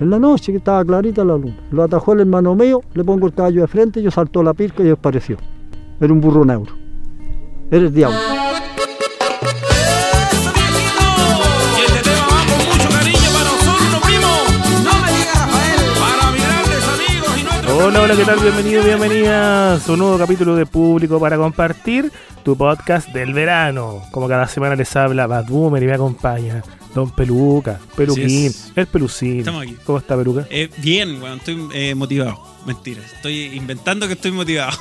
En la noche, que estaba clarita la luna. Lo atajó el hermano mío, le pongo el caballo de frente, yo saltó la pirca y desapareció. Era un burro negro. Era el diablo. Hola, hola, ¿qué tal? Bienvenidos, bienvenidas a un nuevo capítulo de Público para Compartir, tu podcast del verano. Como cada semana les habla Bad Boomer y me acompaña Don Peluca, Peluquín, el Pelucín. Estamos aquí. ¿Cómo está Peluca? Eh, bien, weón, estoy eh, motivado. Mentira, estoy inventando que estoy motivado.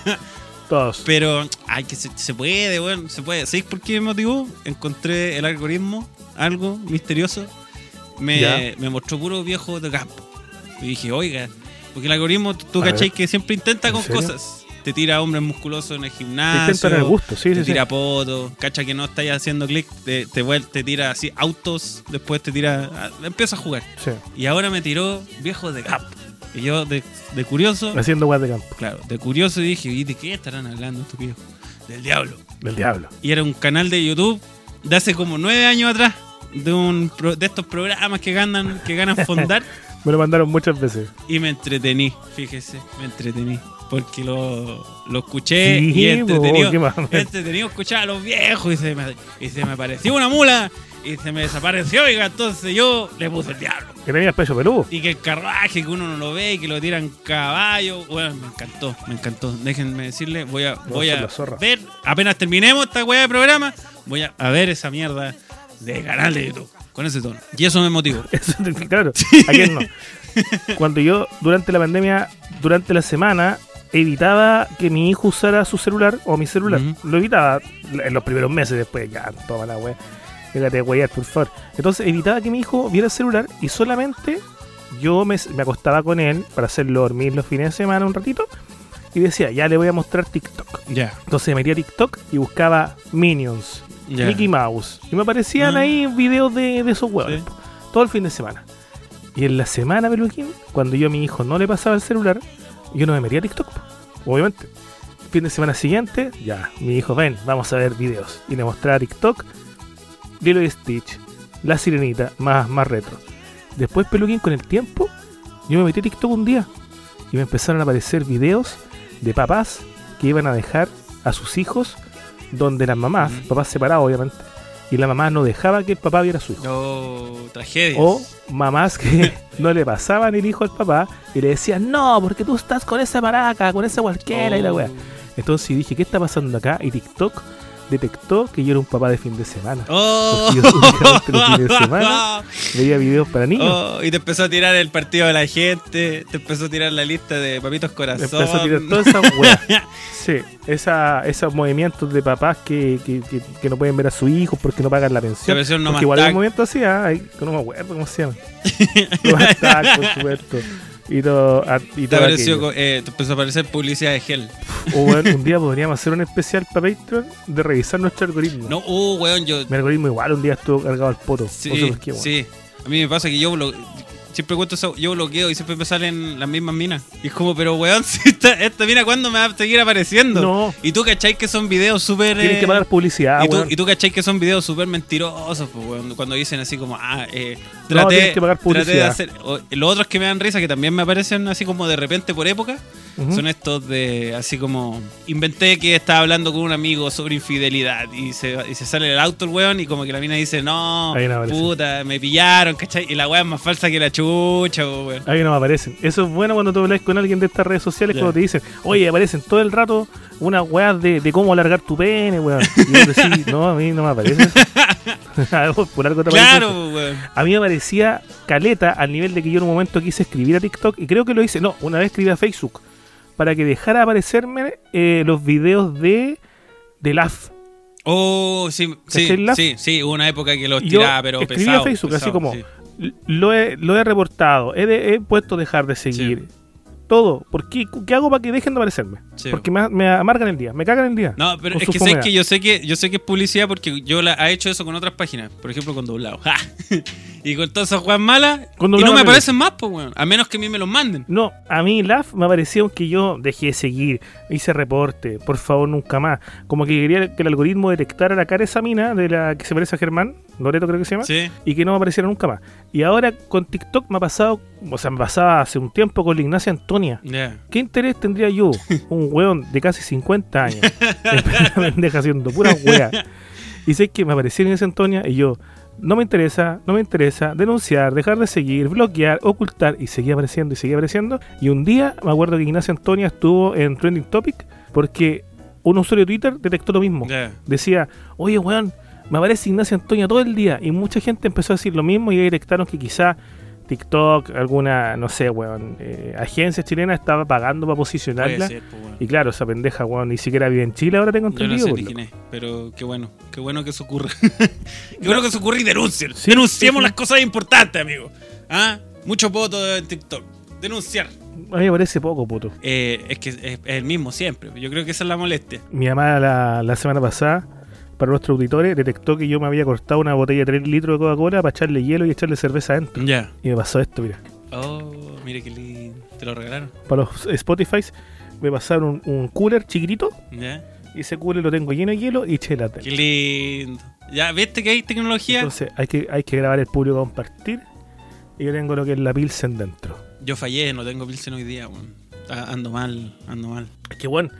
Todos. Pero, ay, que se, se puede, weón, se puede. ¿Sabéis por qué me motivó? Encontré el algoritmo, algo misterioso. Me, me mostró puro viejo de campo. Y dije, oiga, porque el algoritmo, tú cachai que siempre intenta ¿En con serio? cosas. Te tira hombres musculosos en el Te gimnasio. intentan el gusto, sí, te sí, sí. tira poto, cacha que no estáis haciendo clic, te, te, te tira así autos, después te tira. ah, Empieza a jugar. Sí. Y ahora me tiró viejos de campo. Y yo, de, de curioso, Haciendo guas de campo, claro, de curioso dije, ¿y de qué estarán hablando estos viejos? Del diablo. del diablo. Y era un canal de YouTube de hace como nueve años atrás, de un de estos programas que ganan, que ganan fondar, Me lo mandaron muchas veces. y me entretení, fíjese, me entretení. Porque lo, lo escuché Sí, y entretenido. más. entretenido escuchar a los viejos y se me, y se me apareció una mula y se me desapareció, oiga, entonces yo le puse el diablo. Que tenía pecho peludo. Y que el carruaje que uno no lo ve y que lo tiran caballo. Bueno, me encantó, me encantó. Déjenme decirle, voy a, voy a ver, apenas terminemos esta weá de programa, voy a, a ver esa mierda de canal de YouTube. Con ese tono. Y eso me motivó. Claro, ¿a quién no? Cuando yo, durante la pandemia, durante la semana, evitaba que mi hijo usara su celular o mi celular. Lo evitaba en los primeros meses, después ya, toma la wea. Déjate de weyar, por favor. Entonces evitaba que mi hijo viera el celular y solamente yo me, me acostaba con él para hacerlo dormir los fines de semana un ratito y decía, ya le voy a mostrar TikTok. Ya, Entonces me metía a TikTok y buscaba Minions, ya. Mickey Mouse. Y me aparecían Mm. ahí videos de, de esos huevos. Sí. Todo el fin de semana. Y en la semana, Peluquín, cuando yo a mi hijo no le pasaba el celular, yo no me metía a TikTok, obviamente. El fin de semana siguiente, ya, mi hijo, ven, vamos a ver videos. Y le mostraba TikTok, Lilo y Stitch, La Sirenita, más, más retro. Después, Peluquín, con el tiempo, yo me metí a TikTok un día y me empezaron a aparecer videos de papás que iban a dejar a sus hijos donde las mamás, papás separados obviamente, y la mamá no dejaba que el papá viera a su hijo. Oh, tragedias. O mamás que no le pasaban el hijo al papá y le decían, no, porque tú estás con esa maraca, con esa cualquiera y la Oh. weá. Entonces dije, ¿qué está pasando acá? Y TikTok detectó que yo era un papá de fin de semana. Oh. Porque yo únicamente los fines de semana Veía videos para niños. Oh, y te empezó a tirar el partido de la gente, te empezó a tirar la lista de papitos corazón. empezó a tirar todas esas weas. Sí, esa, esos movimientos de papás que, que, que- que no pueden ver a su hijo porque no pagan la pensión. La no porque igual hay un movimiento así, que no me acuerdo cómo se llama. No más por supuesto. Y todo, y Te, todo apareció, aquello. co- eh, te empezó a aparecer publicidad de gel. O bueno, un día podríamos hacer un especial para Patreon de revisar nuestro algoritmo. No, uh, weón, yo. Mi algoritmo igual un día estuvo cargado al poto. Sí, no sé por qué, weón. sí. A mí me pasa que yo blo- siempre cuento eso, yo bloqueo y siempre me salen las mismas minas. Y es como, pero weón, si esta, esta mina, ¿cuándo me va a seguir apareciendo? No. Y tú cachai que son videos súper. Tienen eh, que pagar publicidad, y, tú, weón. y tú cachai que son videos súper mentirosos, pues, weón, cuando dicen así como, ah, eh, No, traté, tienes que pagar traté de publicidad. hacer. o- los otros que me dan risa, que también me aparecen así como de repente por época, son estos de así como inventé que estaba hablando con un amigo sobre infidelidad y se, y se sale el auto el weón y como que la mina dice no, no puta, me pillaron, ¿cachai? Y la weá es más falsa que la chucha, weón. Ahí no me aparecen. Eso es bueno cuando tú hablas con alguien de estas redes sociales, cuando te dicen, oye, aparecen todo el rato unas weas de, de cómo alargar tu pene, weón. Y vos decís, no, a mí no me aparece. eso. Por algo te Claro, weón. A mí me parecía caleta al nivel de que yo en un momento quise escribir a TikTok y creo que lo hice. No, una vez escribí a Facebook para que dejara aparecerme eh, los videos de, de LAF. Oh, sí, sí, ¿Cachai la- sí, sí, hubo una época que los Y yo tiraba, pero escribí pesado. a Facebook así como, sí. Lo he, lo he reportado, he, de- he puesto dejar de seguir. Todo. ¿Por qué? ¿Qué hago para que dejen de aparecerme? Sí. Porque me, me amargan el día, me cagan el día. No, pero es que fomedad. que yo sé que yo sé que es publicidad porque yo la he hecho eso con otras páginas, por ejemplo con doblado. ¡Ja! y con todas esas juegas malas y no me me aparecen más, pues weón, a menos que a mí me los manden. No, a mí LAF me pareció que yo dejé de seguir, hice reporte, por favor, nunca más. Como que quería que el algoritmo detectara la cara de esa mina de la que se parece a Germán, Loreto creo que se llama, Sí. y que no me apareciera nunca más. Y ahora con TikTok me ha pasado, o sea, me pasaba hace un tiempo con la Ignacia Antonia. Ya. ¿Qué interés tendría yo, un weón de casi 50 años, pendeja haciendo pura wea? Y sé que me aparecía Ignacia Antonia y yo, no me interesa, no me interesa, denunciar, dejar de seguir, bloquear, ocultar, y seguía apareciendo y seguía apareciendo. Y un día me acuerdo que Ignacia Antonia estuvo en Trending Topic porque un usuario de Twitter detectó lo mismo. Decía, oye weón, me aparece Ignacia Antonia todo el día. Y mucha gente empezó a decir lo mismo y ahí detectaron que quizá TikTok, alguna, no sé, weón, eh, agencia chilena estaba pagando para posicionarla. ser, pues. Y claro, esa pendeja, weón, ni siquiera vive en Chile, ahora tengo Yo no entendido. sé quién es, pero qué bueno, qué bueno que eso ocurra. qué bueno que eso ocurra y denuncien. Sí, Denunciemos sí, sí. las cosas importantes, amigo. ¿Ah? Mucho voto en TikTok. Denunciar. A mí me parece poco, puto. Eh, es que es, es el mismo siempre. Yo creo que esa es la molestia. Mi mamá la, la semana pasada, para nuestros auditores, detectó que yo me había cortado una botella de 3 litros de Coca-Cola para echarle hielo y echarle cerveza adentro. Ya. Y me pasó esto, mira. Oh, mire qué lindo. Te lo regalaron. Para los Spotify me pasaron un, un cooler chiquitito Ya. y ese cooler lo tengo lleno de hielo y chela. Qué lindo. Ya, ¿viste que hay tecnología? Entonces hay que, hay que grabar el público a compartir. Y yo tengo lo que es la Pilsen dentro. Yo fallé, no tengo Pilsen hoy día, weón. Ah, Ando mal, ando mal. Es que, bueno,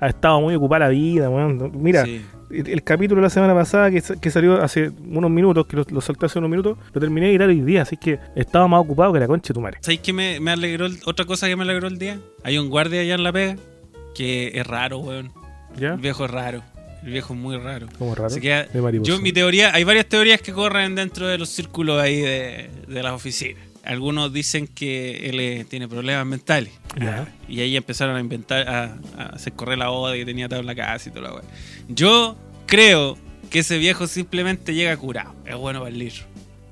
ha estado muy ocupada la vida, weón. Mira, Sí. El, el capítulo de la semana pasada que, que salió hace unos minutos, que lo, lo salté hace unos minutos, lo terminé de editar hoy día, así que estaba más ocupado que la concha de tu madre. ¿Sabéis que me, me alegró? el- otra cosa que me alegró el día. Hay un guardia allá en la pega que es raro, weón. ¿Ya? El viejo es raro. El viejo es muy raro. Como raro. De mariposa. yo, mi teoría, hay varias teorías que corren dentro de los círculos ahí de, de las oficinas. Algunos dicen que él eh, tiene problemas mentales. Y ahí empezaron a inventar, a, a hacer correr la oda que tenía tabla casa y toda la weá. Yo creo que ese viejo simplemente llega curado. Es bueno para el litro.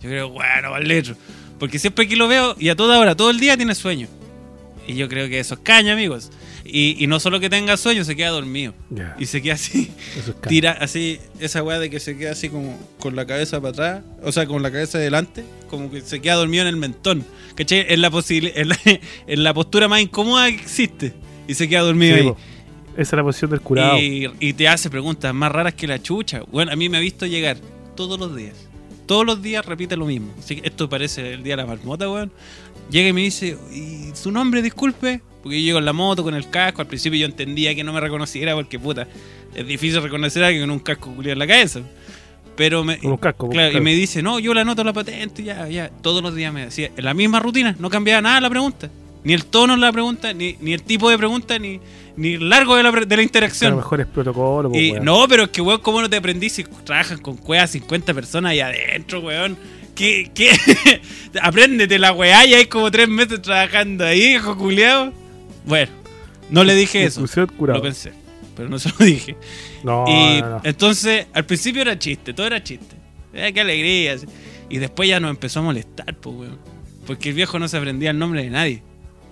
Yo creo bueno para el litro. Porque siempre que lo veo y a toda hora, todo el día tiene sueño. Y yo creo que eso es caña, amigos. Y, y no solo que tenga sueño, se queda dormido. Ya. Y se queda así, Eso es tira así, esa weá de que se queda así como con la cabeza para atrás, o sea, con la cabeza adelante, como que se queda dormido en el mentón. ¿Cachai? En la, en la, en la postura más incómoda que existe. Y se queda dormido Sí, ahí. po. Esa es la posición del curado. Y, y te hace preguntas más raras que la chucha. Bueno, a mí me ha visto llegar todos los días. Todos los días repite lo mismo. Así que esto parece el día de la marmota, weón. Llega y me dice, ¿y su nombre, disculpe? Porque yo llego en la moto con el casco. Al principio yo entendía que no me reconociera porque, puta, es difícil reconocer a alguien con un casco culiado en la cabeza. Pero me, Con un casco. Claro, y me dice, no, yo le anoto la patente, ya, ya. Todos los días me decía, en la misma rutina, no cambiaba nada la pregunta. Ni el tono de la pregunta, ni, ni el tipo de pregunta, ni, ni el largo de la, de la A interacción. lo mejor es protocolo. Y, weón. no, pero es que, weón, ¿cómo no te aprendí si trabajan con cuevas 50 personas ahí adentro, weón? ¿Qué? ¿Qué? Apréndete la weá, y hay como tres meses trabajando ahí, hijo culiao. Bueno, no le dije eso. Lo pensé, pero no se lo dije. No, y no, no. entonces, al principio era chiste, todo era chiste. Eh, qué alegría. Y después ya nos empezó a molestar, pues, weón. Porque el viejo no se aprendía el nombre de nadie.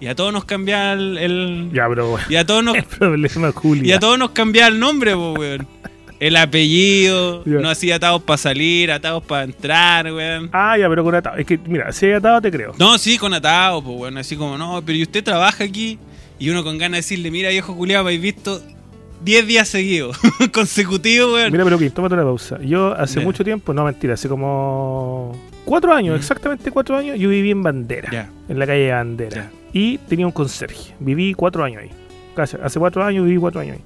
Y a todos nos cambiaba el. el- Ya, weón. y a todos nos El problema, y a todos nos cambiaba el nombre, po, weón. El apellido, no hacía atados para salir, atados para entrar, weón. Ah, ya, pero con atado. Es que, mira, si hay atado, te creo. No, sí, con atados, pues, weón. Así como, no, pero ¿y usted trabaja aquí? Y uno con ganas de decirle, mira, viejo culiado, me habéis visto 10 días seguidos, consecutivos, weón. Mira, pero que tómate una pausa. Yo hace mucho tiempo, no mentira, hace como cuatro años, Mm. exactamente cuatro años, yo viví en Bandera, en la calle Bandera. Y tenía un conserje. Viví cuatro años ahí. Casi, hace cuatro años viví cuatro años ahí.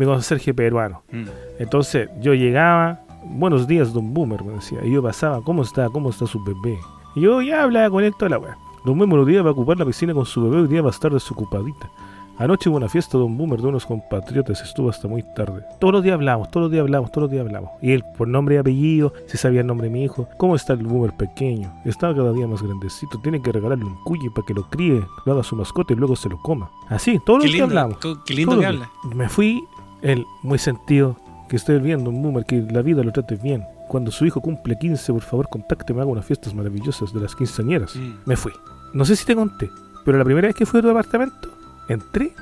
Mi conserje peruano. Mm. Entonces yo llegaba, buenos días, don Boomer, me decía. Y yo pasaba, ¿cómo está? ¿Cómo está su bebé? Y yo ya hablaba con él toda la weá. Don Boomer un día va a ocupar la piscina con su bebé, hoy día va a estar desocupadita. Anoche hubo una fiesta, don Boomer, de unos compatriotas, estuvo hasta muy tarde. Todos los días hablamos, todos los días hablamos, todos los días hablamos. Y él, por nombre y apellido, se sabía el nombre de mi hijo. ¿Cómo está el Boomer pequeño? Está cada día más grandecito, tiene que regalarle un cuyi para que lo críe, lo haga su mascota y luego se lo coma. Así, todos Qué los días lindo, hablamos. co- qué lindo Todos que habla. días. Me fui, él, muy sentido, que estoy viendo un boomer, que la vida lo trate bien. Cuando su hijo cumple 15, por favor, contácteme, haga unas fiestas maravillosas de las quinceañeras. Mm. Me fui. No sé si te conté, pero la primera vez que fui a tu departamento, entré,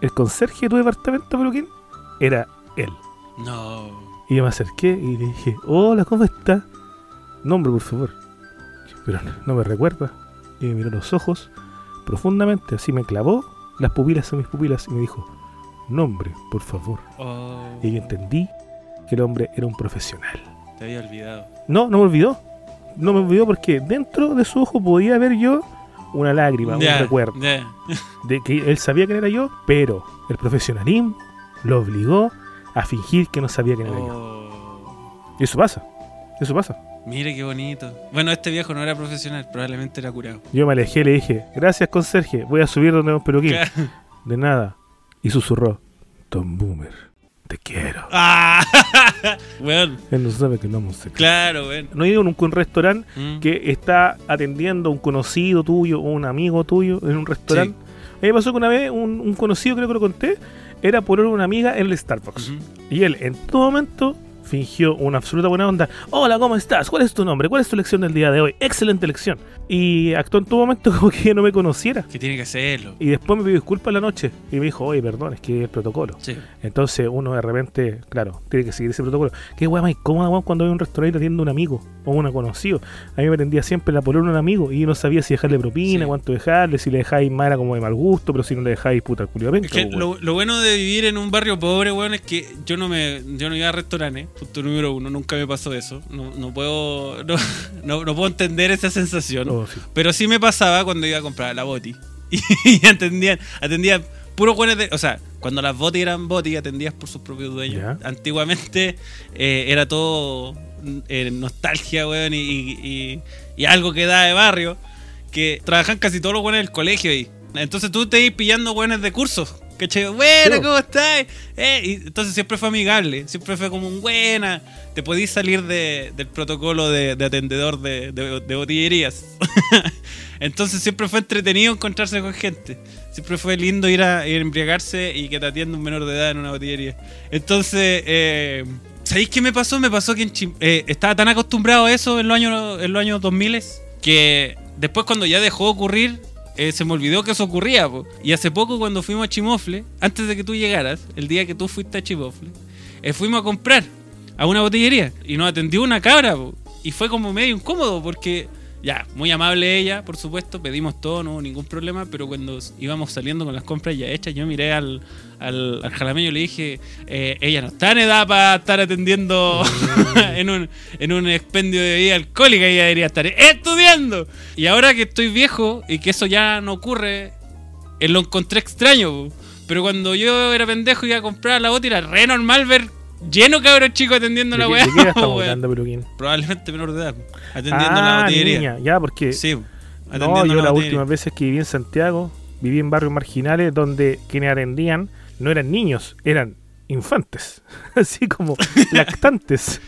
el conserje de tu departamento, pero quién, era él. No. Y yo me acerqué y le dije, hola, ¿cómo está? Nombre, por favor. Pero no, no me recuerda. Y me miró los ojos profundamente, así me clavó las pupilas en mis pupilas y me dijo, nombre, por favor. Oh. Y yo entendí que el hombre era un profesional. Te había olvidado. No, no me olvidó. No me olvidó porque dentro de su ojo podía ver yo una lágrima, un recuerdo de que él sabía quién era yo, pero el profesionalismo lo obligó a fingir que no sabía quién era yo. Oh. Y eso pasa. Eso pasa. Mire qué bonito. Bueno, este viejo no era profesional, probablemente era curado. Yo me alejé y le dije, gracias conserje, voy a subir donde un peluquín. De nada. Y susurró, Tom Boomer, te quiero. ¡Ah! bueno, Él no sabe que no vamos a claro, bueno. No he ido nunca a un restaurante Mm. que está atendiendo a un conocido tuyo o un amigo tuyo en un restaurante. A mí me pasó que una vez un, un conocido, creo que lo conté, era por una amiga en el Starbucks. Y él en todo momento fingió una absoluta buena onda. Hola, ¿cómo estás? ¿Cuál es tu nombre? ¿Cuál es tu lección del día de hoy? Excelente lección. Y actuó en todo momento como que no me conociera. Que tiene que hacerlo. Y después me pidió disculpas en la noche. Y me dijo, oye, perdón, es que es el protocolo. Sí. Entonces uno de repente, claro, tiene que seguir ese protocolo. Qué weá más incómoda weón, cuando hay un restaurante atiende a un amigo o un conocido. A mí me atendía siempre la polona un amigo y yo no sabía si dejarle propina, Sí. cuánto dejarle, si le dejáis mal era como de mal gusto, pero si no le dejáis puta penca, Es que lo, lo bueno de vivir en un barrio pobre, weón, es que yo no me yo no iba a restaurantes, punto número uno, nunca me pasó eso. No, no puedo no, no, no puedo entender esa sensación. Oh, sí. Pero sí me pasaba cuando iba a comprar la boti. Y atendían, atendían puros buenos de. O sea, cuando las botis eran botis, atendías por sus propios dueños. Antiguamente eh, era todo eh, nostalgia, weón, y, y- y- y algo que da de barrio. Que trabajan casi todos los buenos del colegio ahí. Entonces tú te ibas pillando buenos de cursos. ¿Cachai? Buena. ¿cómo estás? Eh, y entonces siempre fue amigable, siempre fue como un buena. Te podías salir de- del protocolo de, de atendedor de, de- de botillerías. entonces siempre fue entretenido encontrarse con gente. Siempre fue lindo ir a, ir a embriagarse y que te atienda un menor de edad en una botillería. Entonces, eh, ¿sabéis qué me pasó? Me pasó que en Chim- eh, estaba tan acostumbrado a eso en los años, en los años 2000 que después cuando ya dejó de ocurrir, eh, se me olvidó que eso ocurría. Y hace poco cuando fuimos a Chimofle, antes de que tú llegaras, el día que tú fuiste a Chimofle, eh, fuimos a comprar a una botillería y nos atendió una cabra. po. Y fue como medio incómodo porque, ya, muy amable ella, por supuesto, pedimos todo, no hubo ningún problema, pero cuando íbamos saliendo con las compras ya hechas, yo miré al, al, al jalameño y le dije, eh, ella no está en edad para estar atendiendo en, un, en un expendio de bebida alcohólica, ella debería estar estudiando. Y ahora que estoy viejo y que eso ya no ocurre, eh, lo encontré extraño. Pero cuando yo era pendejo y iba a comprar la bota, era re normal ver lleno cabros chicos atendiendo ¿De la weá. Probablemente menor de edad, atendiendo la Ah, botillería. niña, ya, porque Sí, no, yo la las últimas veces que viví en Santiago, viví en barrios marginales donde quienes atendían no eran niños, eran infantes, así como lactantes,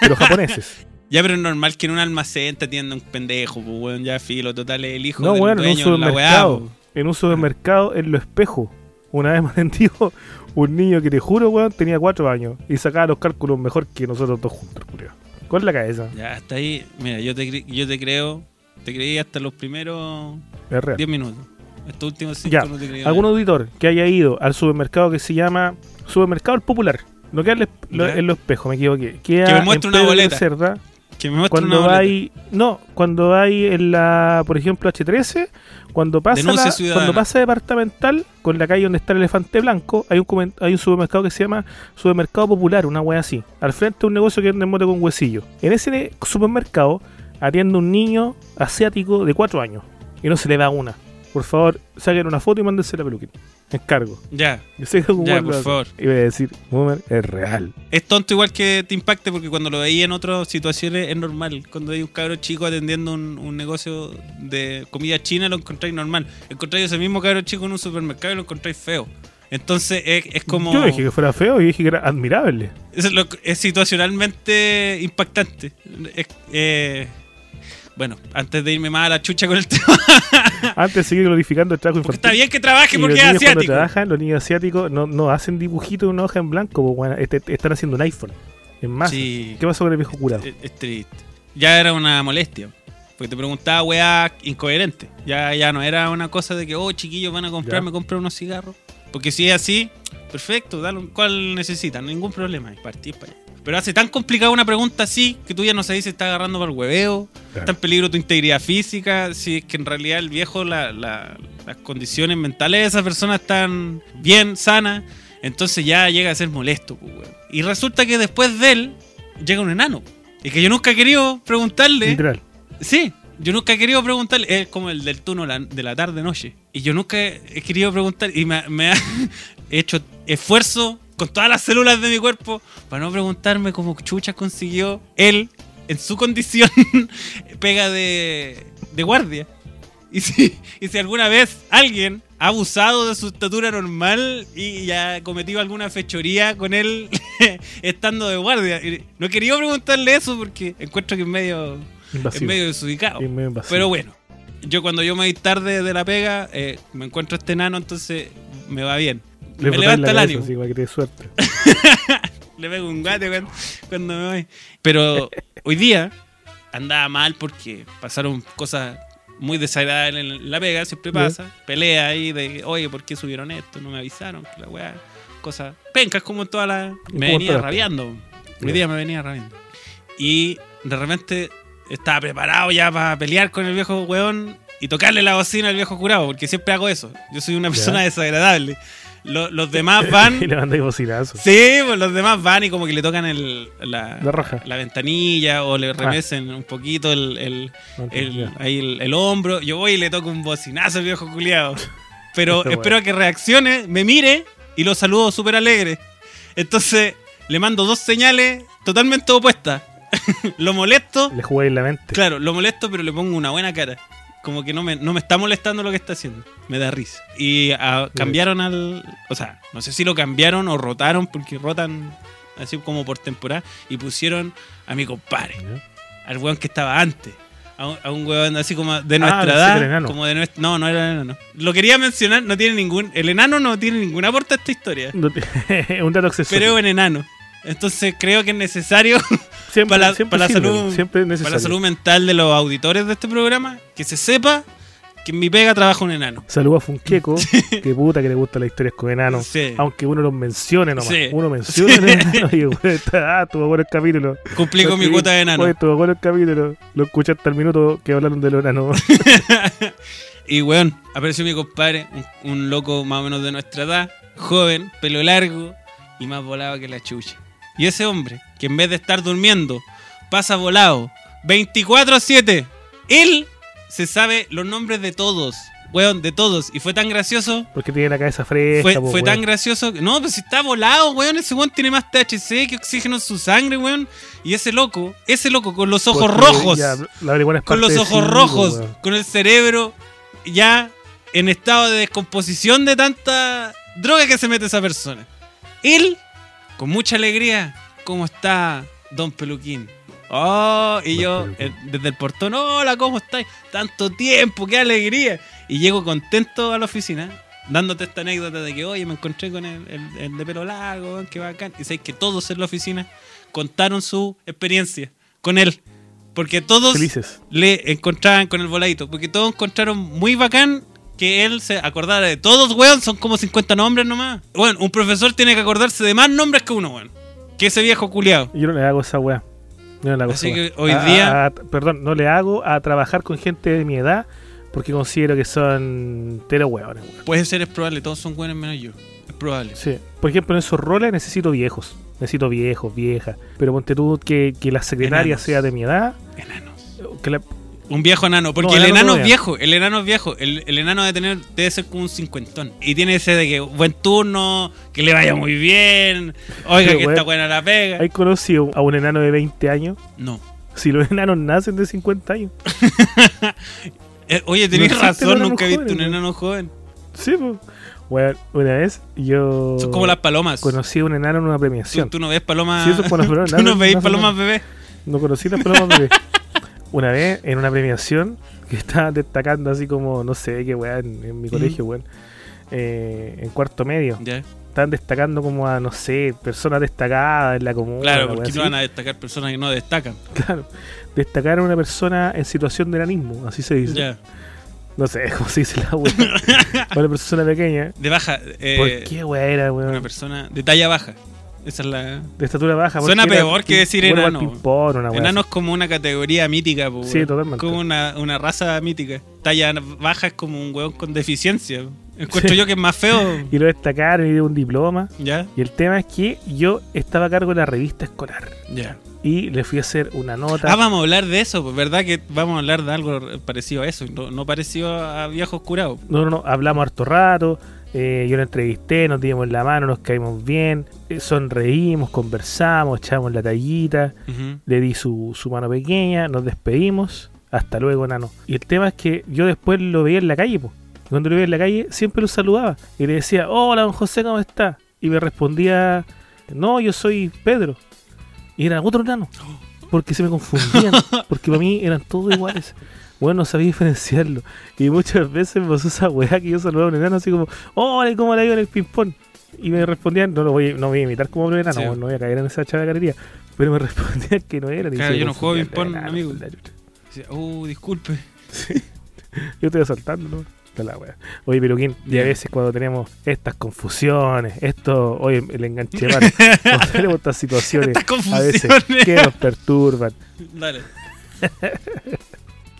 pero japoneses. Ya, pero es normal que en un almacén te atienda un pendejo, pues, weón, ya filo, total, el hijo No, del bueno, en un dueño la weá, supermercado, po. en un supermercado en lo espejo. Una vez me atendió un niño que te juro, weón, tenía cuatro años y sacaba los cálculos mejor que nosotros dos juntos, culiao. Con la cabeza, Ya, hasta ahí, mira, yo te, yo te creo, te creí hasta los primeros es real. 10 minutos. Estos últimos 5 Ya, no te creí. algún nada. auditor que haya ido al supermercado que se llama Supermercado El Popular, no queda en el- espejos, me equivoqué. Queda Que me muestre una boleta. Cerda. Que me Cuando hay, no, cuando hay en la, por ejemplo, H13, cuando pasa, la- cuando pasa departamental, con la calle donde está el elefante blanco, hay un, hay un supermercado que se llama Supermercado Popular, una wea así. Al frente de un negocio que vende mote con huesillo. En ese supermercado atiende un niño asiático de 4 años y no se le da una. Por favor, saquen una foto y mándense la peluquín. Encargo. Ya, Yo sé que un Ya, por favor. Iba a decir, Boomer es real. es tonto igual que te impacte porque cuando lo veía en otras situaciones es normal. Cuando hay un cabro chico atendiendo un, un negocio de comida china lo encontráis normal. Encontráis ese mismo cabro chico en un supermercado y lo encontráis feo. Entonces es, es como... Yo dije que fuera feo, yo dije que era admirable. Es, lo- es situacionalmente impactante. Es- eh, bueno, antes de irme más a la chucha con el tema, Antes de seguir glorificando el trabajo porque infantil. está bien que trabaje Y porque los es niños cuando asiático. trabajan, los niños asiáticos no, no hacen dibujitos en una hoja en blanco, po, weón. Este- están haciendo un iPhone. Es más, Sí, ¿qué pasó con el viejo curado? es, es triste. Ya era una molestia. Porque te preguntaba weá incoherente. Ya, ya no era una cosa de que, oh, chiquillos van a comprar, Ya. me comprar unos cigarros. Porque si es así, perfecto, dale un- ¿cuál necesitan? Ningún problema, y para allá. Pero hace tan complicada una pregunta así que tú ya no sabes si está agarrando para el hueveo, Claro. está en peligro tu integridad física, si es que en realidad el viejo, la- la- las condiciones mentales de esa persona están bien, sanas, entonces ya llega a ser molesto. pues, weón. Y resulta que después de él llega un enano. Y que yo nunca he querido preguntarle. Literal. Sí, yo nunca he querido preguntarle. Es como el del turno de la tarde-noche. Y yo nunca he querido preguntar. Y me, me ha hecho esfuerzo con todas las células de mi cuerpo para no preguntarme cómo Chucha consiguió él, en su condición, pega de, de guardia. Y si, y si alguna vez alguien ha abusado de su estatura normal y ha cometido alguna fechoría con él estando de guardia. No querido preguntarle eso porque encuentro que es medio, es medio desubicado. Es medio. Pero bueno, yo cuando yo me voy tarde de la pega, eh, me encuentro este enano, entonces me va bien. Le me levanta el ánimo. así, para que te suerte. Le pego un guate cuando, cuando me voy. Pero hoy día andaba mal porque pasaron cosas muy desagradables en la pega, siempre pasa. Pelea ahí de, oye, ¿por qué subieron esto? No me avisaron, que la weá. Cosas pencas como toda la... Me ¿Cómo venía rabiando. Hoy día me venía rabiando. Y de repente estaba preparado ya para pelear con el viejo weón y tocarle la bocina al viejo curado, porque siempre hago eso. Yo soy una persona desagradable. Lo- los demás van... y le mandáis bocinazo. Sí, pues los demás van y como que le tocan el, la, La raja. la ventanilla o le remesen un poquito el, el, ahí el, el hombro. Yo voy y le toco un bocinazo al viejo culiado. Pero Esta espero que reaccione, me mire y lo saludo súper alegre. Entonces le mando dos señales totalmente opuestas. lo molesto, Le jugáis la mente. claro, lo molesto, pero le pongo una buena cara. Como que no me, no me está molestando lo que está haciendo. Me da risa. Y ah, cambiaron al. O sea, no sé si lo cambiaron o rotaron, porque rotan así como por temporada. Y pusieron a mi compadre, al weón que estaba antes. A un, a un weón así como de Ah, nuestra edad. enano. Como de nuestra, no, no era enano. Lo quería mencionar, no tiene ningún. El enano no tiene ningún aporte a esta historia. Un dato accesorio. Pero es un enano. Entonces creo que es necesario siempre, para la- siempre para la sirve, salud- siempre es para necesario. la salud mental de los auditores de este programa, que se sepa que en mi pega trabaja un enano. Saludos a Funqueco, que puta que le gustan las historias con enanos. Sí. Aunque uno los mencione nomás. Sí. Uno menciona Sí. los enanos y güey, está, ah, tuvo bueno el capítulo. Cumplí con mi cuota de enano. Oye, tuvo bueno el capítulo. Lo escuché hasta el minuto que hablaron de los enanos. Y weón, apareció mi compadre, un, un loco más o menos de nuestra edad, joven, pelo largo y más volado que la chucha. Y ese hombre, que en vez de estar durmiendo, pasa volado 24-7, él se sabe los nombres de todos, weón, de todos. Y fue tan gracioso Porque tiene la cabeza fresca. Fue, po, fue weón. tan gracioso. No, pues si está volado, weón. Ese weón tiene más THC que oxígeno en su sangre, weón. Y ese loco, ese loco con los ojos Porque rojos, ya, la marihuana es con los ojos sí, rojos, weón. con el cerebro ya en estado de descomposición de tanta droga que se mete esa persona. Él, con mucha alegría, ¿cómo está Don Peluquín? Oh, y Don yo Peluquín. eh, desde el portón, hola, ¿cómo estáis? Tanto tiempo, qué alegría. Y llego contento a la oficina, dándote esta anécdota de que, oye, me encontré con el, el- el de pelo largo, qué bacán. Y sabéis que todos en la oficina contaron su experiencia con él. Porque todos Felices. le encontraban con el voladito. Porque todos encontraron muy bacán que él se acordara de todos, weón. Son como 50 nombres nomás. Bueno, un profesor tiene que acordarse de más nombres que uno, weón. Que ese viejo culiado. Yo no le hago esa weá. Yo no le hago Así esa que hoy A- día- a- perdón, no le hago a trabajar con gente de mi edad porque considero que son tero hueones, weón. Puede ser, es probable. Todos son buenos menos yo. Es probable. Sí. Por ejemplo, en esos roles necesito viejos. Necesito viejos, viejas. Pero ponte tú que, que la secretaria Enanos. sea de mi edad. Enanos. Que la- Un viejo enano. Porque No, el enano enano es viejo. El enano es viejo. El, el enano debe tener, debe ser como un cincuentón. Y tiene ese de que buen turno, que le vaya muy bien. Oiga, Pero, que está buena la pega. ¿Hay conocido a un enano de 20 años? No. Si los enanos nacen de 50 años. Eh, oye, tenés razón. Nunca he visto un enano joven. Sí, pues. Bueno, una vez yo Son como las palomas. conocí a un enano en una Tú, premiación. tú no ves palomas. Sí, eso es palomas, tú no veis palomas bebé. No conocí las palomas bebé. Una vez en una premiación que estaba destacando así como, no sé qué weá, en, en mi colegio, weón. eh, en cuarto medio. Ya. Estaban destacando como a, no sé, personas destacadas en la comuna. Claro, una porque no van a destacar personas que no destacan. Claro. Destacar a una persona en situación de enanismo, así se dice. Ya. No sé cómo se dice la weá. una persona pequeña. De baja. eh, ¿Por qué weá era, Una weón? persona de talla baja. Esa es la. De estatura baja. Suena peor que decir enano. una Enano es como una categoría mítica, po, Sí, totalmente. Como una, una raza mítica. Talla baja es como un weón con deficiencia. Encuentro Sí. yo que es más feo. Y lo destacaron y dio un diploma. Ya, Y el tema es que yo estaba a cargo de la revista escolar. ya. y le fui a hacer una nota. Ah, vamos a hablar de eso, pues verdad que vamos a hablar de algo parecido a eso, no, no parecido a viejos curados. No, no, no, hablamos harto rato. Eh, yo lo entrevisté, nos dimos la mano, nos caímos bien, eh, sonreímos, conversamos, echamos la tallita, le di su, su mano pequeña, nos despedimos, hasta luego, nano. Y el tema es que yo después lo veía en la calle, po. Y cuando lo veía en la calle, siempre lo saludaba. Y le decía, hola, don José, ¿cómo está? Y me respondía, no, yo soy Pedro. Y era otro nano. Porque se me confundían. porque para mí eran todos iguales. Bueno, no sabía diferenciarlo. Y muchas veces me pasó esa weá que yo saludaba a un enano así como, ¿y cómo la iba en el ping-pong? Y me respondían, no lo voy, no voy a imitar como un enano, Sí. no voy a caer en esa chavacanería. Pero me respondían que no era. Claro, yo no juego ping-pong, amigo. Yo Oh, disculpe. estoy asaltando, ¿no? La wea. Oye, pero ¿quién? Y a veces cuando tenemos estas confusiones, esto, oye, el enganche mal, cuando tenemos estas situaciones, Estas a veces que nos perturban. Dale.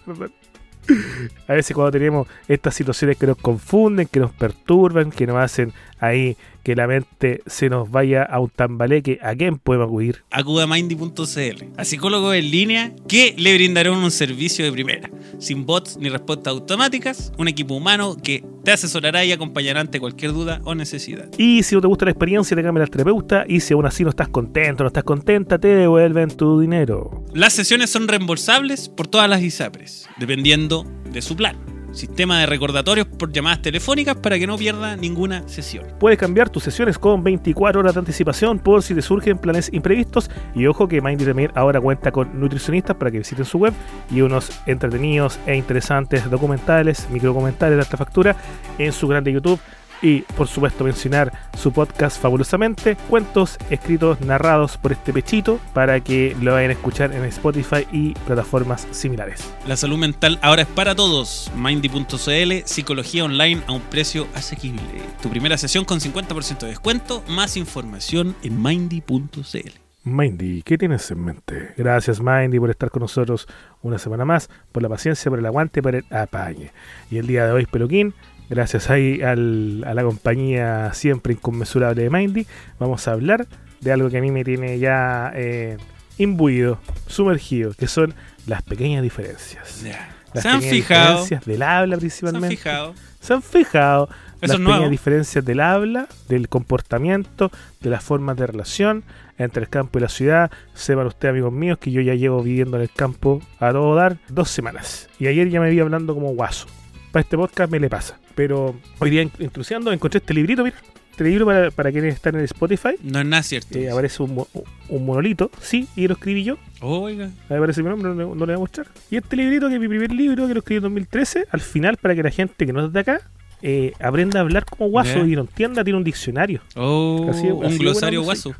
A veces cuando tenemos estas situaciones que nos confunden, que nos perturban, que nos hacen ahí que la mente se nos vaya a un tambaleque, ¿a quién podemos acudir? Acuda a Mindy.cl, a psicólogos en línea que le brindarán un servicio de primera, sin bots ni respuestas automáticas, un equipo humano que te asesorará y acompañará ante cualquier duda o necesidad. Y si no te gusta la experiencia, te cambia al terapeuta. Y si aún así no estás contento, no estás contenta, te devuelven tu dinero. Las sesiones son reembolsables por todas las ISAPRES, dependiendo de su plan. Sistema de recordatorios por llamadas telefónicas para que no pierda ninguna sesión. Puedes cambiar tus sesiones con 24 horas de anticipación por si te surgen planes imprevistos. Y ojo que Mindy ahora cuenta con nutricionistas para que visiten su web y unos entretenidos e interesantes documentales, microdocumentales de alta factura en su canal de YouTube. Y por supuesto mencionar su podcast fabulosamente, cuentos escritos, narrados por este pechito para que lo vayan a escuchar en Spotify y plataformas similares. La salud mental ahora es para todos. Mindy.cl, psicología online a un precio asequible. Tu primera sesión con 50% de descuento, más información en Mindy.cl. Mindy, ¿qué tienes en mente? Gracias Mindy por estar con nosotros una semana más, por la paciencia, por el aguante, por el apañe. Y el día de hoy, Peluquín, gracias ahí al- a la compañía siempre inconmensurable de Mindy, vamos a hablar de algo que a mí me tiene ya eh, imbuido, sumergido, que son las pequeñas diferencias. Ya. Las ¿Se han pequeñas fijado? diferencias del habla ¿Se han principalmente. fijado? ¿Se han fijado? Eso las nuevo. pequeñas diferencias del habla, del comportamiento, de las formas de relación entre el campo y la ciudad. Sepan ustedes, amigos míos, que yo ya llevo viviendo en el campo a todo dar dos semanas. Y ayer ya me vi hablando como guaso. Para este podcast me le pasa. Pero hoy día, intrusiando, encontré este librito, mira. Este libro para, para quienes están en Spotify. No es nada cierto. Eh, aparece un, mo- un monolito, sí, y lo escribí yo. Oiga. Ahí aparece mi nombre, no, le- no le voy a mostrar. Y este librito, que es mi primer libro, que lo escribí en 2013, al final, para que la gente que no es de acá, eh, aprenda a hablar como guaso Ya. y lo entienda, tiene un diccionario, Oh, Así- un glosario guaso.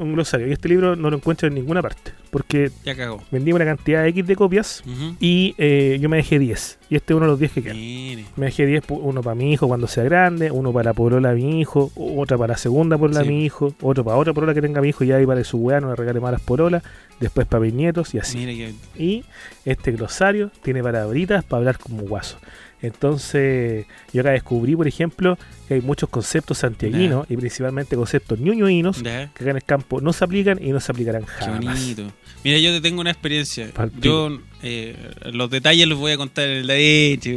Un glosario. Y este libro no lo encuentro en ninguna parte, porque Ya cagó. vendí una cantidad X de copias y eh, yo me dejé 10. Y este es uno de los 10 que quedan. Mire. Me dejé 10, pu- uno para mi hijo cuando sea grande, uno para la polola de mi hijo, otra para la segunda polola de Sí. mi hijo, otro para otra polola que tenga mi hijo y ahí para su weá, no le regale malas pololas, después para mis nietos y así. Mire que. Y este glosario tiene palabritas para hablar como guaso. Entonces, yo acá descubrí, por ejemplo, que hay muchos conceptos santiaguinos y principalmente conceptos ñuñoínos Ya. que acá en el campo no se aplican y no se aplicarán Qué jamás. bonito. Mira, yo te tengo una experiencia. Yo eh, los detalles los voy a contar en la leche,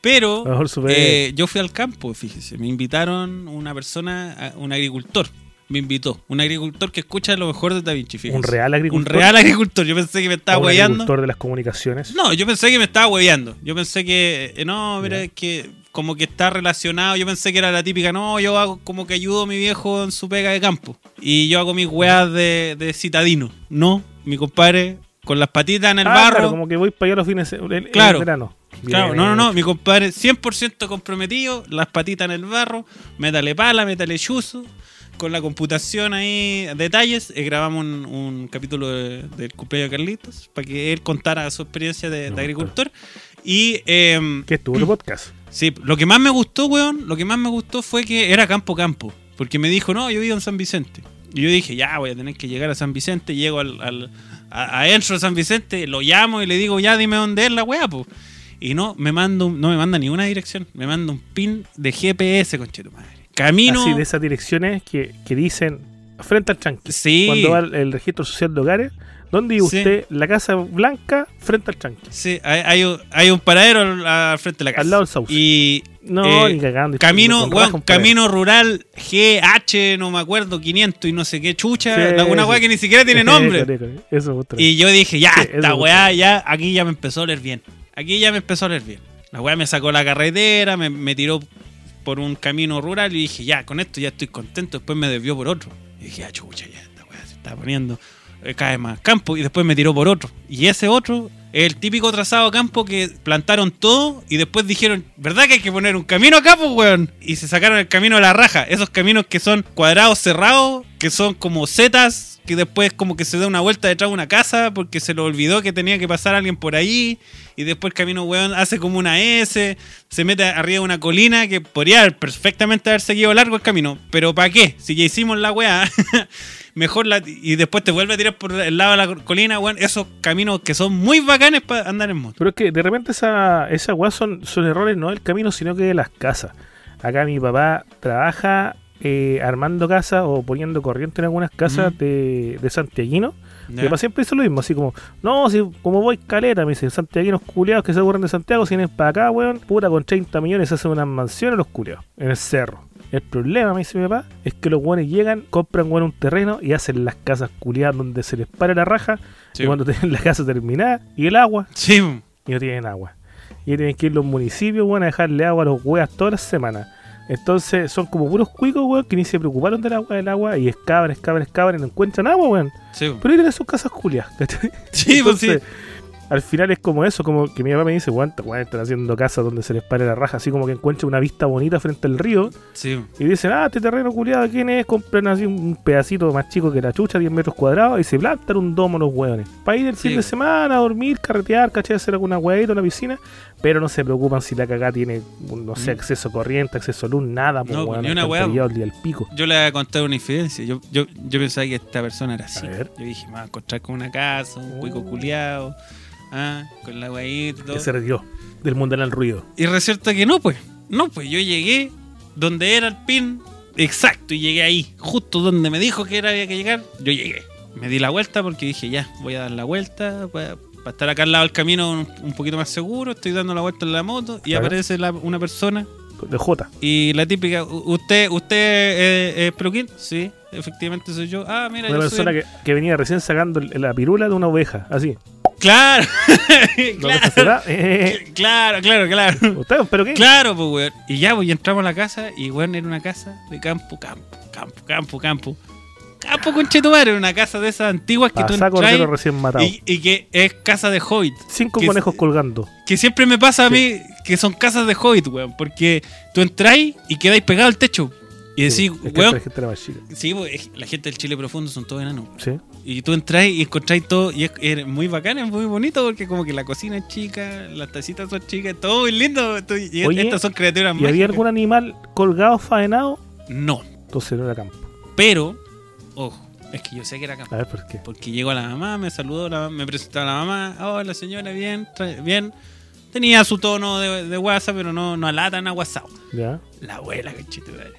pero eh, yo fui al campo, fíjese. Me invitaron una persona, un agricultor. Me invitó. Un agricultor que escucha lo mejor de Da Vinci, fíjese. un real agricultor. Un real agricultor. Yo pensé que me estaba o un hueveando. agricultor de las comunicaciones. No, yo pensé que me estaba hueveando. Yo pensé que, eh, no, mira, es que como que está relacionado. Yo pensé que era la típica, no, yo hago como que ayudo a mi viejo en su pega de campo. Y yo hago mis weas de, de citadino. No, mi compadre con las patitas en el Ah, barro. claro, como que voy para allá los fines en Claro. verano. Claro, Bien no, no, no, hecho. mi compadre 100% comprometido, las patitas en el barro, métale pala, métale chuzo, con la computación ahí, detalles, eh, grabamos un, un capítulo de- del cumpleaños de Carlitos, para que él contara su experiencia de, agricultor. Y em, Que estuvo tu podcast. sí, lo que más me gustó, weón, lo que más me gustó fue que era campo campo, porque me dijo, no, yo vivo en San Vicente. Y yo dije, ya, voy a tener que llegar a San Vicente, llego al, al a, adentro de San Vicente, lo llamo y le digo, ya dime dónde es la weá, pues. Y no me manda un- no me manda ninguna dirección, me manda un pin de GPS, concheto madre. Camino. Así de esas direcciones que, que dicen frente al chanqui. Sí. Cuando va el, el registro social de hogares, ¿dónde Sí. usted? La casa blanca frente al chanqui. Sí, hay, hay un, hay un paradero al, frente de la casa. Al lado del sauce. Y No, eh, ni cagando. camino, pared. camino rural GH, no me acuerdo, 500 y no sé qué chucha. Sí, una weá que ni siquiera tiene nombre. Eso gusta. Y yo dije, ya, esta weá, ya, aquí ya me empezó a oler bien. Aquí ya me empezó a oler bien. La weá me sacó la carretera, me, me tiró por un camino rural y dije, ya, con esto ya estoy contento. Después me desvió por otro. Y dije, ya, chucha, ya, esta weá se está poniendo eh, cada vez más campo. Y después me tiró por otro. Y ese otro es el típico trazado campo que plantaron todo y después dijeron, ¿verdad que hay que poner un camino acá, pues, weón? Y se sacaron el camino a la raja. Esos caminos que son cuadrados cerrados, que son como setas, que después como que se da una vuelta detrás de una casa porque se lo olvidó que tenía que pasar alguien por ahí. Y después el camino, weón, hace como una S, se mete arriba de una colina que podría perfectamente haber seguido largo el camino. Pero ¿para qué? Si ya hicimos la weá, mejor la... Y después te vuelve a tirar por el lado de la colina, weón. Esos caminos que son muy bacanes para andar en moto. Pero es que de repente esa, esa weá son, son errores no del camino, sino que de las casas. Acá mi papá trabaja eh, armando casas o poniendo corriente en algunas casas Mm. de, de santiaguino. Mi ¿Ya? papá siempre dice lo mismo, así como, no, si como voy caleta, me dicen, santiaguinos culiados que se aburren de Santiago, si vienen para acá, weón, puta, con 30 millones hacen unas mansiones los culiados, en el cerro. El problema, me dice mi papá, es que los weones llegan, compran un terreno y hacen las casas culiadas donde se les para la raja, Sí. y cuando tienen la casa terminada y el agua, Sí, y no tienen agua. Y tienen que ir los municipios, weón, a dejarle agua a los weas todas las semanas. Entonces son como puros cuicos, weón, que ni se preocuparon del agua del agua y excavan, excavan, excavan y no encuentran agua, weón. sí. Pero ahí tienen sus casas culias, ¿cachai? Sí, pues sí. Entonces, al final es como eso, como que mi papá me dice, weón, weones están haciendo casas donde se les pare la raja, así como que encuentran una vista bonita frente al río Sí. y dicen, ah, este terreno culiado, ¿quién es? Compran así un pedacito más chico que la chucha, 10 metros cuadrados, y se plantan un domo los hueones. Para ir el fin Sí. de semana, a dormir, carretear, ¿cachai? Hacer alguna hueadita en la piscina, pero no se preocupan si la cagá tiene, no sé, Mm. acceso a corriente, acceso a luz, nada, pues, No, weón, ni una el día del pico. Yo le voy a contar una infidencia. Yo, yo, yo pensaba que esta persona era así. A ver. Yo dije, me va a encontrar con una casa, un cuico Oh. culiao, ah, con la todo. Que se retiró del mundanal ruido. Y resulta que no, pues. No, pues yo llegué donde era el pin exacto y llegué ahí, justo donde me dijo que era había que llegar. Yo llegué. Me di la vuelta porque dije, ya, voy a dar la vuelta para, para estar acá al lado del camino un, un poquito más seguro. Estoy dando la vuelta en la moto y Claro. aparece la- una persona De J. y la típica, "U- ¿usted usted eh, es Peluquín? Sí, efectivamente soy yo. Ah, mira, Una yo persona soy... que, que venía recién sacando la pirula de una oveja, así. Claro, ¿No te claro, Eh, claro, claro, claro. ¿Usted, pero qué? Claro, pues, weón. Y ya, pues, y entramos a la casa y, weón, era una casa de campo, campo, campo, campo, campo. Campo, conchetumare, una casa de esas antiguas que tú entras recién matado. y, y que es casa de Hobbit. Cinco conejos colgando. Que siempre me pasa a mí que son casas de Hobbit, weón. Porque tú entráis y quedáis pegado al techo. Y decís, Sí, es que weón, sí, la gente del Chile profundo son todos enanos. Sí. Y tú entráis y encontráis todo, y es, es muy bacán, es muy bonito, porque como que la cocina es chica, las tacitas son chicas, todo muy lindo. Y Oye, estas son criaturas ¿Y había algún animal colgado, faenado? No, Entonces no era campo. pero, ojo, es que yo sé que era campo. A ver, ¿por qué? Porque llegó la mamá, me saludó, la, me presentó a la mamá, hola señora, bien, bien. Tenía su tono de, de WhatsApp, pero no, no alatan a WhatsApp. Ya. La abuela, conchito, madre.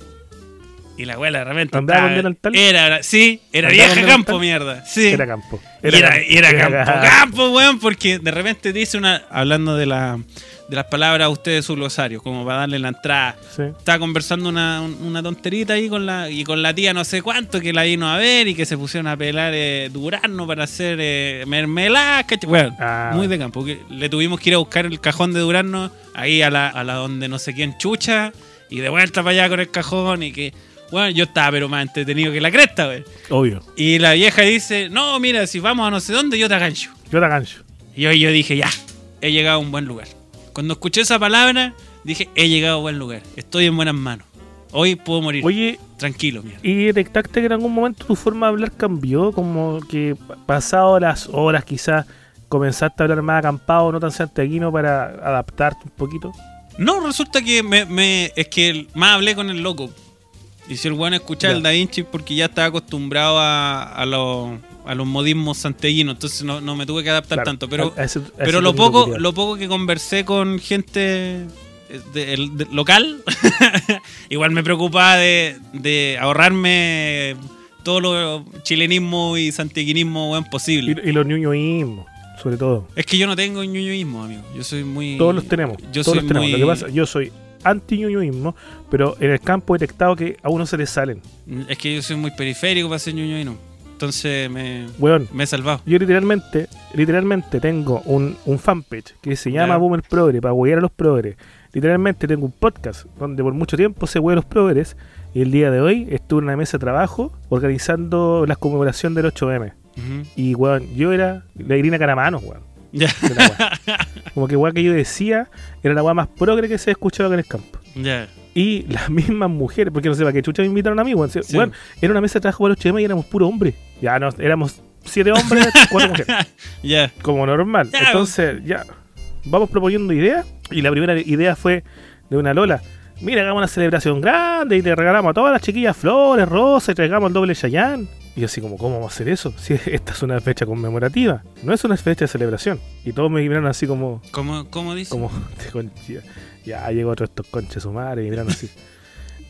Y la abuela de repente. ¿Andaba con delantal? Era, sí, era ¿Andaba vieja campo, mierda. Sí. Era campo. Y era, campo. y era campo, campo. weón, porque de repente dice una, hablando de, la, de las palabras a ustedes su glosario, como para darle la entrada. Sí. Estaba conversando una, un- una tonterita ahí con la y con la tía no sé cuánto que la vino a ver y que se pusieron a pelar eh, para hacer eh, mermelada, ¿cachai? Bueno, Ah, muy de campo. que le tuvimos que ir a buscar el cajón de durazno ahí a la, a la donde no sé quién chucha y de vuelta para allá con el cajón y que, bueno, yo estaba pero más entretenido que la cresta, güey. Obvio. Y la vieja dice, no, mira, si vamos a no sé dónde, yo te agancho. Yo la gancho. Y yo, yo dije, ya, he llegado a un buen lugar. Cuando escuché esa palabra, dije, he llegado a buen lugar. Estoy en buenas manos. Hoy puedo morir. Oye, Tranquilo, mierda. ¿y detectaste que en algún momento tu forma de hablar cambió? Como que pa- pasado las horas quizás comenzaste a hablar más acampado, no tan santiaguino para adaptarte un poquito. No, resulta que me, me- es que más hablé con el loco. Y si el weón escuchaba el Da Vinci porque ya estaba acostumbrado a, a los, a los modismos santellinos, entonces no, no me tuve que adaptar Claro, tanto. Pero, a- a ese- a pero lo poco, lo poco que conversé con gente eh, de- local, igual me preocupaba de, de ahorrarme todos los chilenismos y santiaguinismo weón, posible. Y, y los ñuñoísmos, sobre todo. Es que yo no tengo ñuñoísmo, amigo. Yo soy muy. Todos los tenemos. Yo todos soy los tenemos. muy- Lo que pasa, yo soy anti ñuñoísmo, pero en el campo he detectado que a uno se le salen. Es que yo soy muy periférico para ser ñuñoíno. Entonces me, Weón, me he salvado. yo literalmente, literalmente tengo un, un fanpage que se llama Ya. Boomer Progre para huear a los progres. Literalmente tengo un podcast donde por mucho tiempo se hueá a los progres y el día de hoy estuve en una mesa de trabajo organizando la conmemoración del 8M. Ujú. Y weón, yo era la Irina Caramanos, weón. Como que weón que yo decía era la weá más progre que se ha escuchado acá en el campo. ya. Y las mismas mujeres, porque no sé para qué chucha me invitaron a mí, weón. Sí, weón, era una mesa de trabajo para los 8M y éramos puro hombres. Ya no, éramos siete hombres, cuatro mujeres. Ya. Como normal. Ya. Entonces, ya, vamos proponiendo ideas. Y la primera idea fue de una Lola. Mira, hagamos una celebración grande y le regalamos a todas las chiquillas flores, rosas y traigamos el doble Chayán. Y yo así como, ¿cómo vamos a hacer eso? Si esta es una fecha conmemorativa, no es una fecha de celebración. Y todos me miraron así como, ¿Cómo, cómo dice? como, de concha. Ya llegó otro de estos conches su madre y miraron así.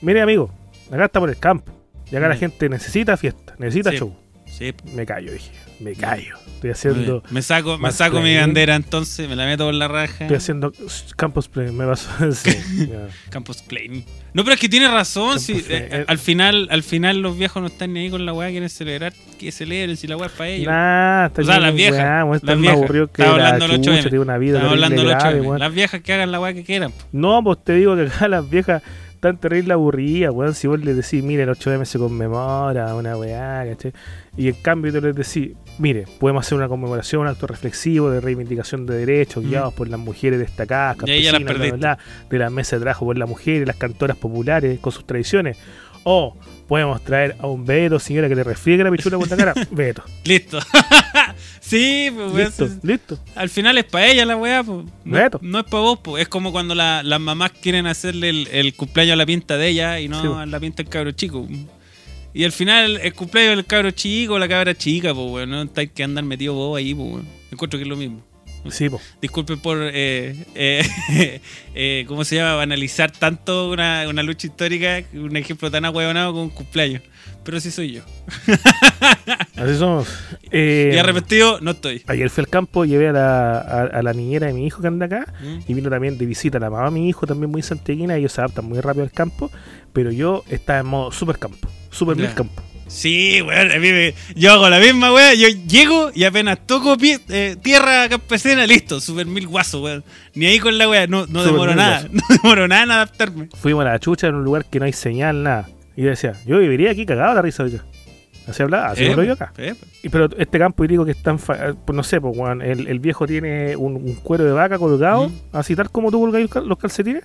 Mire, amigo, acá está por el campo. Y acá la Mm. gente necesita fiesta, necesita Sí. show. Sí. Me callo, dije. Me callo. Estoy haciendo... Me saco, me más saco mi play. bandera entonces, me la meto por la raja. Estoy haciendo Campus Play, me vas sí, ya. Campus Plain. No, pero es que tiene razón. Si, Plain. eh, al final, al final los viejos no están ni ahí con la weá, quieren celebrar, que celebren si la weá es para ellos. Nah, está O sea, las viejas, weá, las más viejas. aburrido que Estaba la hablando chucha, 8M. tiene una vida hablando 8M. grave, weón. Las viejas que hagan la weá que quieran. po. No, pues te digo que acá las viejas están terrible aburridas, weón. Si vos les decís, mire, el 8M se conmemora, una weá, ¿cachai? Y en cambio tú les decís, mire, podemos hacer una conmemoración, un acto reflexivo de reivindicación de derechos, Mm. guiados por las mujeres destacadas, campesinas, bla, bla, perdiste. bla, de la mesa de trabajo por las mujeres, las cantoras populares con sus tradiciones. O podemos traer a un Beto, señora, que le refriegue la pichula por la cara. Beto. Listo. sí, pues Listo, listo. Al final es para ella la weá, pues. No, Neto. no es para vos, pues. Es como cuando la- las mamás quieren hacerle el, el cumpleaños a la pinta de ella y no Sí, po. a la pinta del cabro chico. Y al final el cumpleaños del cabro chico, la cabra chica, pues weón. No hay que andar metido vos ahí, pues weón. Encuentro que es lo mismo. Sí, po. Disculpen por, eh, eh, eh, ¿cómo se llama? Analizar tanto una, una lucha histórica, un ejemplo tan ahueonado como un cumpleaños. Pero sí soy yo. Así somos. Eh, Y arrepentido no estoy. Ayer fui al campo, llevé a la, a, a la niñera de mi hijo que anda acá ¿Mm? y vino también de visita la mamá de mi hijo, también muy santiaguina, ellos se adaptan muy rápido al campo, pero yo estaba en modo super campo, super mil campo. Sí, weón, a mí me- yo hago la misma, weón. Yo llego y apenas toco pie- eh, tierra campesina, listo, super mil guaso, weón. Ni ahí con la weón, no, no Super demoro mil nada, no demoro nada en adaptarme. Fuimos a la chucha en un lugar que no hay señal, nada. Y yo decía, yo viviría aquí cagado la risa ahorita. Así hablaba, así Eh, hablo yo acá. eh, Y, pero este campo hídrico que está en fa- pues no sé, pues weón, el, el viejo tiene un, un cuero de vaca colgado, Mm. así tal como tú colgáis los cal- los calcetines,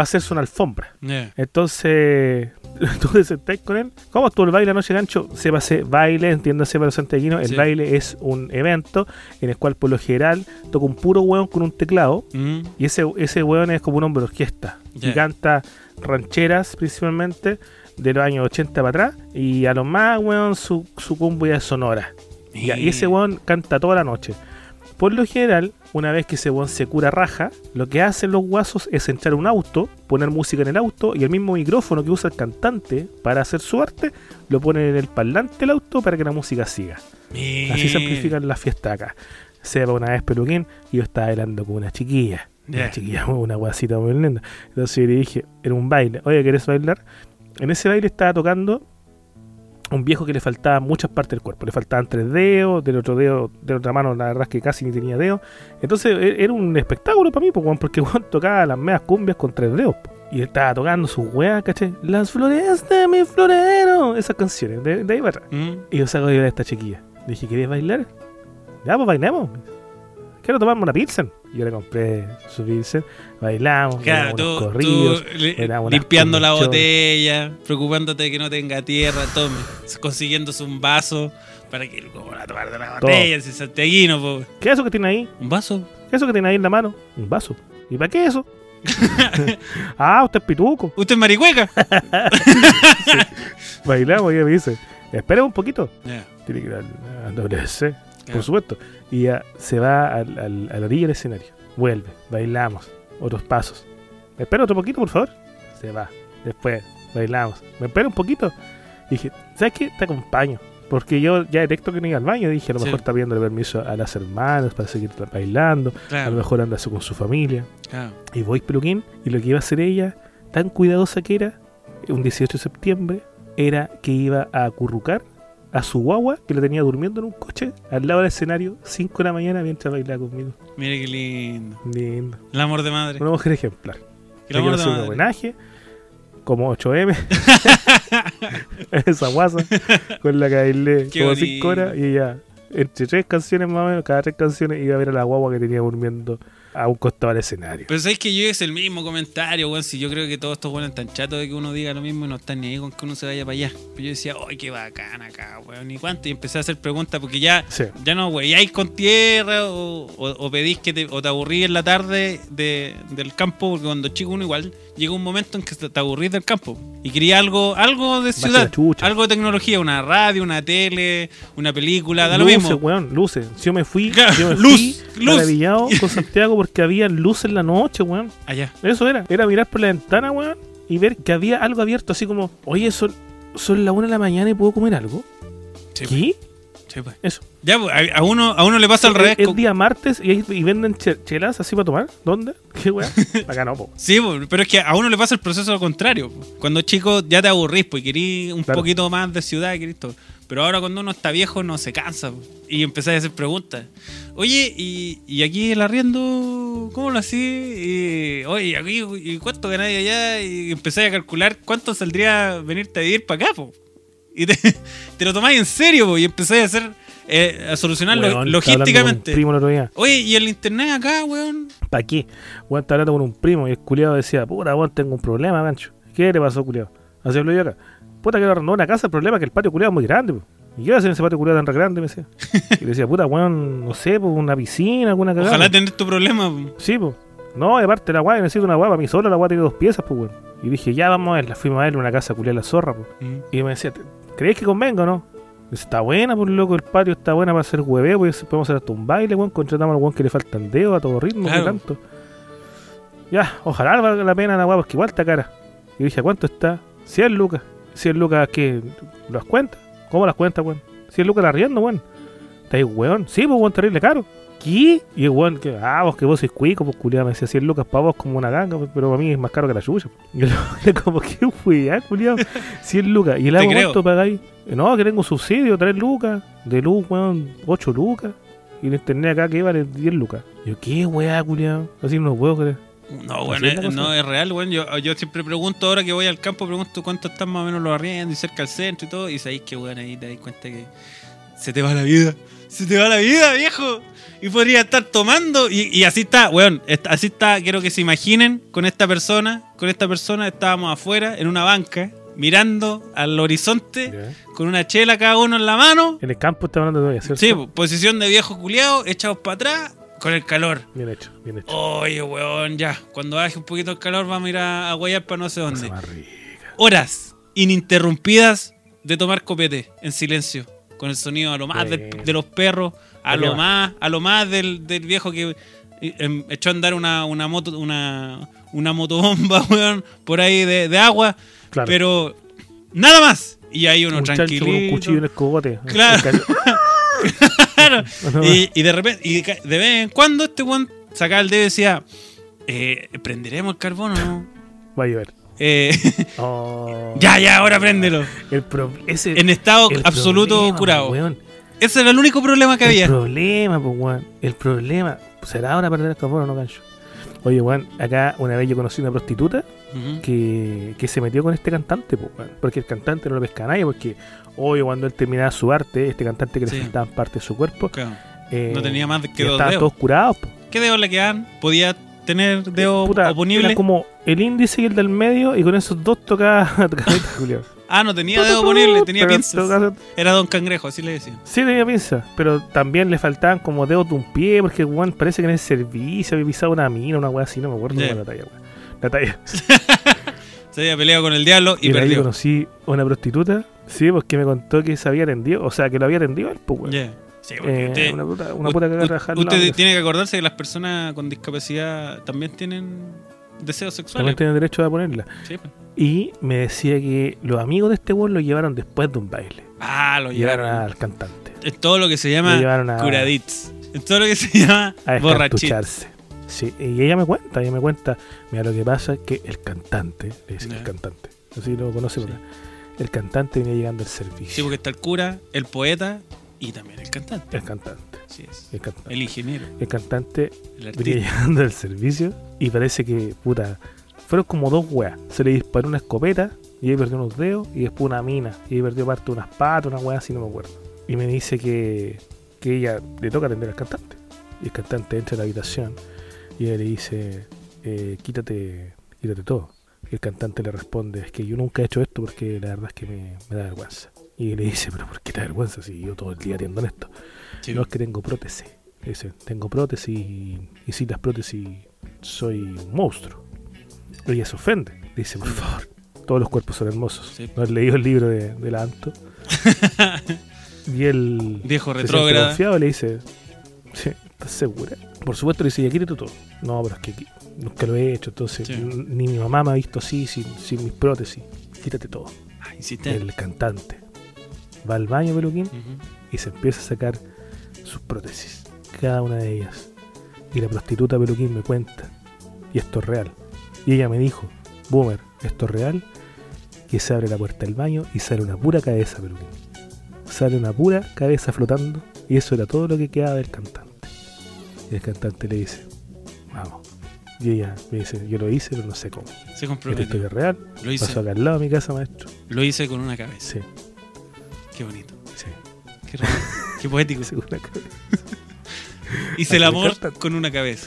para hacerse una alfombra. ya. Entonces, tú te sentás con él. ¿Cómo estuvo el baile anoche, gancho? Se pase baile, entiéndase para los santiaguinos. El Sí. baile es un evento en el cual, por lo general, toca un puro hueón con un teclado. Mm, Y ese, ese hueón es como un hombre de orquesta. Y canta rancheras, principalmente, de los años 80 para atrás. Y a lo más, hueón, su, su cumbia es sonora. Y ese hueón canta toda la noche. Por lo general, una vez que ese weón se cura raja, lo que hacen los guasos es entrar a un auto, poner música en el auto y el mismo micrófono que usa el cantante para hacer su arte, lo ponen en el parlante del auto para que la música siga. Así se amplifican las fiestas acá. Sepa una vez peluquín y yo estaba bailando con una chiquilla. Una Ya. chiquilla, una guasita muy linda. Entonces yo le dije, era un baile, oye, ¿querés bailar? En ese baile estaba tocando un viejo que le faltaban muchas partes del cuerpo. Le faltaban tres dedos, del otro dedo, de la otra mano, la verdad es que casi ni tenía dedos. Entonces e- era un espectáculo para mí, porque Juan tocaba las medias cumbias con tres dedos. po. Y él estaba tocando sus weas, ¿caché? Las flores de mi florero. Esas canciones, de, de ahí para atrás. Mm, Y yo saco de a esta chiquilla. Le dije, ¿querés bailar? Ya, pues bailemos. Quiero tomarme una pilsen. Yo le compré su pilsen. Bailamos, Claro, unos corridos. tú limpiando la botella, preocupándote de que no tenga tierra, tome, consiguiéndose un vaso para que como la tomar de la botella, ese santiaguino, po. ¿Qué es eso que tiene ahí? ¿Un vaso? ¿Qué es eso que tiene ahí en la mano? Un vaso. ¿Y para qué eso? ah, usted es pituco. ¿Usted es marihueca? Bailamos y me dice, espera un poquito. Ya, Tiene que ir al, WC, por supuesto. Y ya se va al, al- a la orilla del escenario. Vuelve, bailamos, otros pasos. ¿Me espera otro poquito, por favor? Se va. Después, bailamos. ¿Me espera un poquito? dije, ¿sabes qué? Te acompaño. Porque yo ya detecto que no iba al baño. Dije, a lo Sí. mejor está pidiéndole permiso a las hermanas para seguir bailando. A lo mejor anda con su familia. claro. Y voy peluquín. Y lo que iba a hacer ella, tan cuidadosa que era, un 18 de septiembre, era que iba a acurrucar a su guagua, que lo tenía durmiendo en un coche, al lado del escenario, 5 de la mañana, mientras bailaba conmigo. Mire qué lindo. Lindo. El amor de madre. Una mujer ejemplar. El amor de hacer un madre. homenaje, como 8M. Esa guasa, con la que bailé Qué como bonito. 5 horas y ella, entre tres canciones más o menos, cada tres canciones iba a ver a la guagua que tenía durmiendo a un costado del escenario. Pero sabes que yo es el mismo comentario, weón. Si yo creo que todos estos weones están chatos de que uno diga lo mismo y no están ni ahí con que uno se vaya para allá. Pero yo decía, ¡ay, qué bacán acá, weón! ¿Y cuánto? Y empecé a hacer preguntas porque ya, Sí. ya no, weyáis con tierra o, o, o pedís que te, o te aburrís en la tarde de, del campo, porque cuando chico uno igual llega un momento en que te aburrís del campo y quería algo, algo de la ciudad, algo de tecnología, una radio, una tele, una película, da lo luces, mismo. weón, luces. Yo me fui, Claro, yo me luz, fui luz. maravillado con Santiago porque había luces en la noche, weón. Allá. Eso era. Era mirar por la ventana, weón, y ver que había algo abierto, así como, oye, son, son las una de la mañana y puedo comer algo. Sí, ¿Qué? Sí, pues. Eso. Ya, pues, a, a uno, a uno le pasa al revés. Es, día martes y, y venden che- chelas así para tomar. ¿Dónde? ¿Qué weón? Acá no, po. Sí, po, pero es que a uno le pasa el proceso contrario. po. Cuando chico ya te aburrís, pues querís un Claro. poquito más de ciudad, querís todo. Pero ahora cuando uno está viejo no se cansa. po. Y empezás a hacer preguntas. Oye, ¿y, y aquí el arriendo cómo lo hacís? Y, oye, aquí, ¿y cuánto ganáis allá? Y empecé a calcular cuánto saldría venirte a vivir para acá, po. Y te, te lo tomáis en serio, po, y empezáis a hacer, eh, a solucionarlo Weón, logísticamente. un primo el otro día. Oye, ¿y el internet acá, weón? ¿Para qué? Weón, estaba hablando con un primo y el culiado decía, puta, weón, tengo un problema, gancho. ¿Qué le pasó, culiado? Así hablo yo acá. Puta, quiero arrendar una casa, el problema es que el patio culiado es muy grande, po. ¿Y qué va a hacer en ese patio culiado tan grande? Me decía. Y le decía, puta, weón, no sé, pues una piscina, alguna cagada. Ojalá tener tu problema. po. Sí, pues. No, y aparte la weá, necesito una para mí solo, la weá tiene dos piezas, pues, weón. Y dije, ya vamos a verla, fuimos a verle una casa culiada la zorra, pues. Mm. Y me decía, ¿crees que convenga o no? Está buena, por loco, el patio está buena para hacer hueveo, pues podemos hacer hasta un baile, weón, contratamos al weón que le faltan dedos a todo ritmo, Claro. que tanto. Ya, ojalá valga la pena la weá, porque igual está cara. Y dije, ¿a cuánto está? 100 lucas. 100 lucas, ¿qué? ¿Las cuentas? ¿Cómo las cuentas, weón? 100 lucas la arriendo, weón. ¿Está ahí, weón? Sí, pues, weón, terrible caro. ¿Qué? Y el weón, que, ah, vos que vos sois cuico, pues culiado, me decía 100 lucas para vos como una ganga, pues, pero para mí es más caro que la chucha. Y el como que fui, ah, culiado, 100 lucas. ¿Y el agua creo. cuánto pagáis? Eh, No, que tengo subsidio, 3 lucas, de luz, weón, 8 lucas. Y el internet acá que vale 10 lucas. Y yo, ¿qué weá, culiado? Así no lo puedo creer. No, bueno, es cosa. no es real, bueno. Yo, yo siempre pregunto, ahora que voy al campo, pregunto cuánto están más o menos los arriendos y cerca al centro y todo. Y sabéis que, bueno, ahí te das cuenta que se te va la vida. Se te va la vida, viejo. Y podría estar tomando. Y, y así está, weón. Así está, quiero que se imaginen con esta persona. Con esta persona estábamos afuera, en una banca, mirando al horizonte, con una chela cada uno en la mano. En el campo está hablando todavía, ¿cierto? Sí, po, posición de viejo culiado, echados para atrás, con el calor. Bien hecho, bien hecho. Oye, weón, ya. Cuando baje un poquito el calor, vamos a ir a, a guayar para no sé dónde. más rica. Horas ininterrumpidas de tomar copete en silencio. Con el sonido a lo más de los perros, a ¿Para qué lo más? a lo más del, del viejo que em, echó a andar una, una moto, una, una motobomba, weón, por ahí de, de agua. Claro. Pero nada más. Y ahí uno con un cuchillo en el cogote. Claro. Claro. y, y de repente, y de vez en cuando este weón sacaba el dedo y decía, eh, ¿prenderemos el carbón o no? Va a llover. Eh, Oh. ya, ya, ahora préndelo. El ese, En estado absoluto problema, curado. weón. Ese era el único problema que El había. problema, pues, weón. El problema. ¿Será ahora perder el carbón o no, gancho? Oye, weón, acá una vez yo conocí una prostituta que, que se metió con este cantante, pues, weón. Porque el cantante no lo pesca a nadie, porque, oye, cuando él terminaba su arte, este cantante que Sí. le faltaban parte de su cuerpo, Claro. eh, No tenía más que dos estaban dedos. todos curados, pues. ¿Qué dedos le quedaban? ¿Podía tener dedos Puta, oponibles? Era como el índice y el del medio, y con esos dos tocaba. Ah, no tenía dedos oponibles, tenía Pero pinzas. tocaba- Era Don Cangrejo, así le decían. Sí, tenía pinza, pero también le faltaban como dedos de un pie, porque Juan parece que en el servicio había pisado una mina, una weá así, no me acuerdo era la talla. La talla. Se había peleado con el diablo y, Y, ahí perdió. conocí a una prostituta, sí, porque me contó que se había atendido, o sea, que lo había atendido él, pues. Ya. Sí, porque Eh, usted- una puta, una puta que u- agarra Usted tiene que acordarse que las personas con discapacidad también tienen deseos También sexuales. tienen derecho a ponerla. Sí, pues. Y me decía que los amigos de este weón lo llevaron después de un baile. Ah, lo Llevaron llevaron. al cantante. Es todo lo que se llama a, curadits. Es todo lo que se llama descartucharse. Sí, y ella me cuenta, ella me cuenta, mira lo que pasa es que el cantante, le dice Ya. el cantante, así lo conoce Sí. por acá, el cantante venía llegando al servicio. Sí, porque está el cura, el poeta y también el cantante. El cantante, Así es. el cantante. El ingeniero, El cantante el venía llegando al servicio y parece que, puta, fueron como dos weas. Se le disparó una escopeta y ahí perdió unos dedos y después una mina y ahí perdió parte de unas patas, una wea así, no me acuerdo. Y me dice que, que ella le toca atender al cantante. Y el cantante entra a la habitación y ella le dice, eh, quítate, quítate todo. Y el cantante le responde, es que yo nunca he hecho esto porque la verdad es que me, me da vergüenza. Y le dice, pero ¿por qué te da vergüenza si yo todo el día atiendo en esto? Sí. No es que tengo prótesis. Dice, tengo prótesis y, y sin las prótesis soy un monstruo. Ella se ofende. Dice, por favor, todos los cuerpos son hermosos. Sí. ¿No has leído el libro de, de la Anto? y él Viejo y le dice, sí, ¿estás segura? Por supuesto le dice, ya quítate todo. No, pero es que nunca lo he hecho, entonces Sí. ni mi mamá me ha visto así, sin, sin mis prótesis. Quítate todo. Ah, insistente. El cantante va al baño, peluquín, y se empieza a sacar sus prótesis, cada una de ellas. Y la prostituta Peluquín me cuenta, y esto es real. Y ella me dijo, Boomer, esto es real, que se abre la puerta del baño y sale una pura cabeza Peluquín. Sale una pura cabeza flotando, y eso era todo lo que quedaba del cantante. Y el cantante le dice, vamos. Y ella me dice, yo lo hice, pero no sé cómo. Se comprometió. historia es real, Lo hice, pasó acá al lado de mi casa, maestro. lo hice con una cabeza. Sí, Qué bonito. sí, Qué raro. Qué poético. una cabeza. Hice el amor con una cabeza.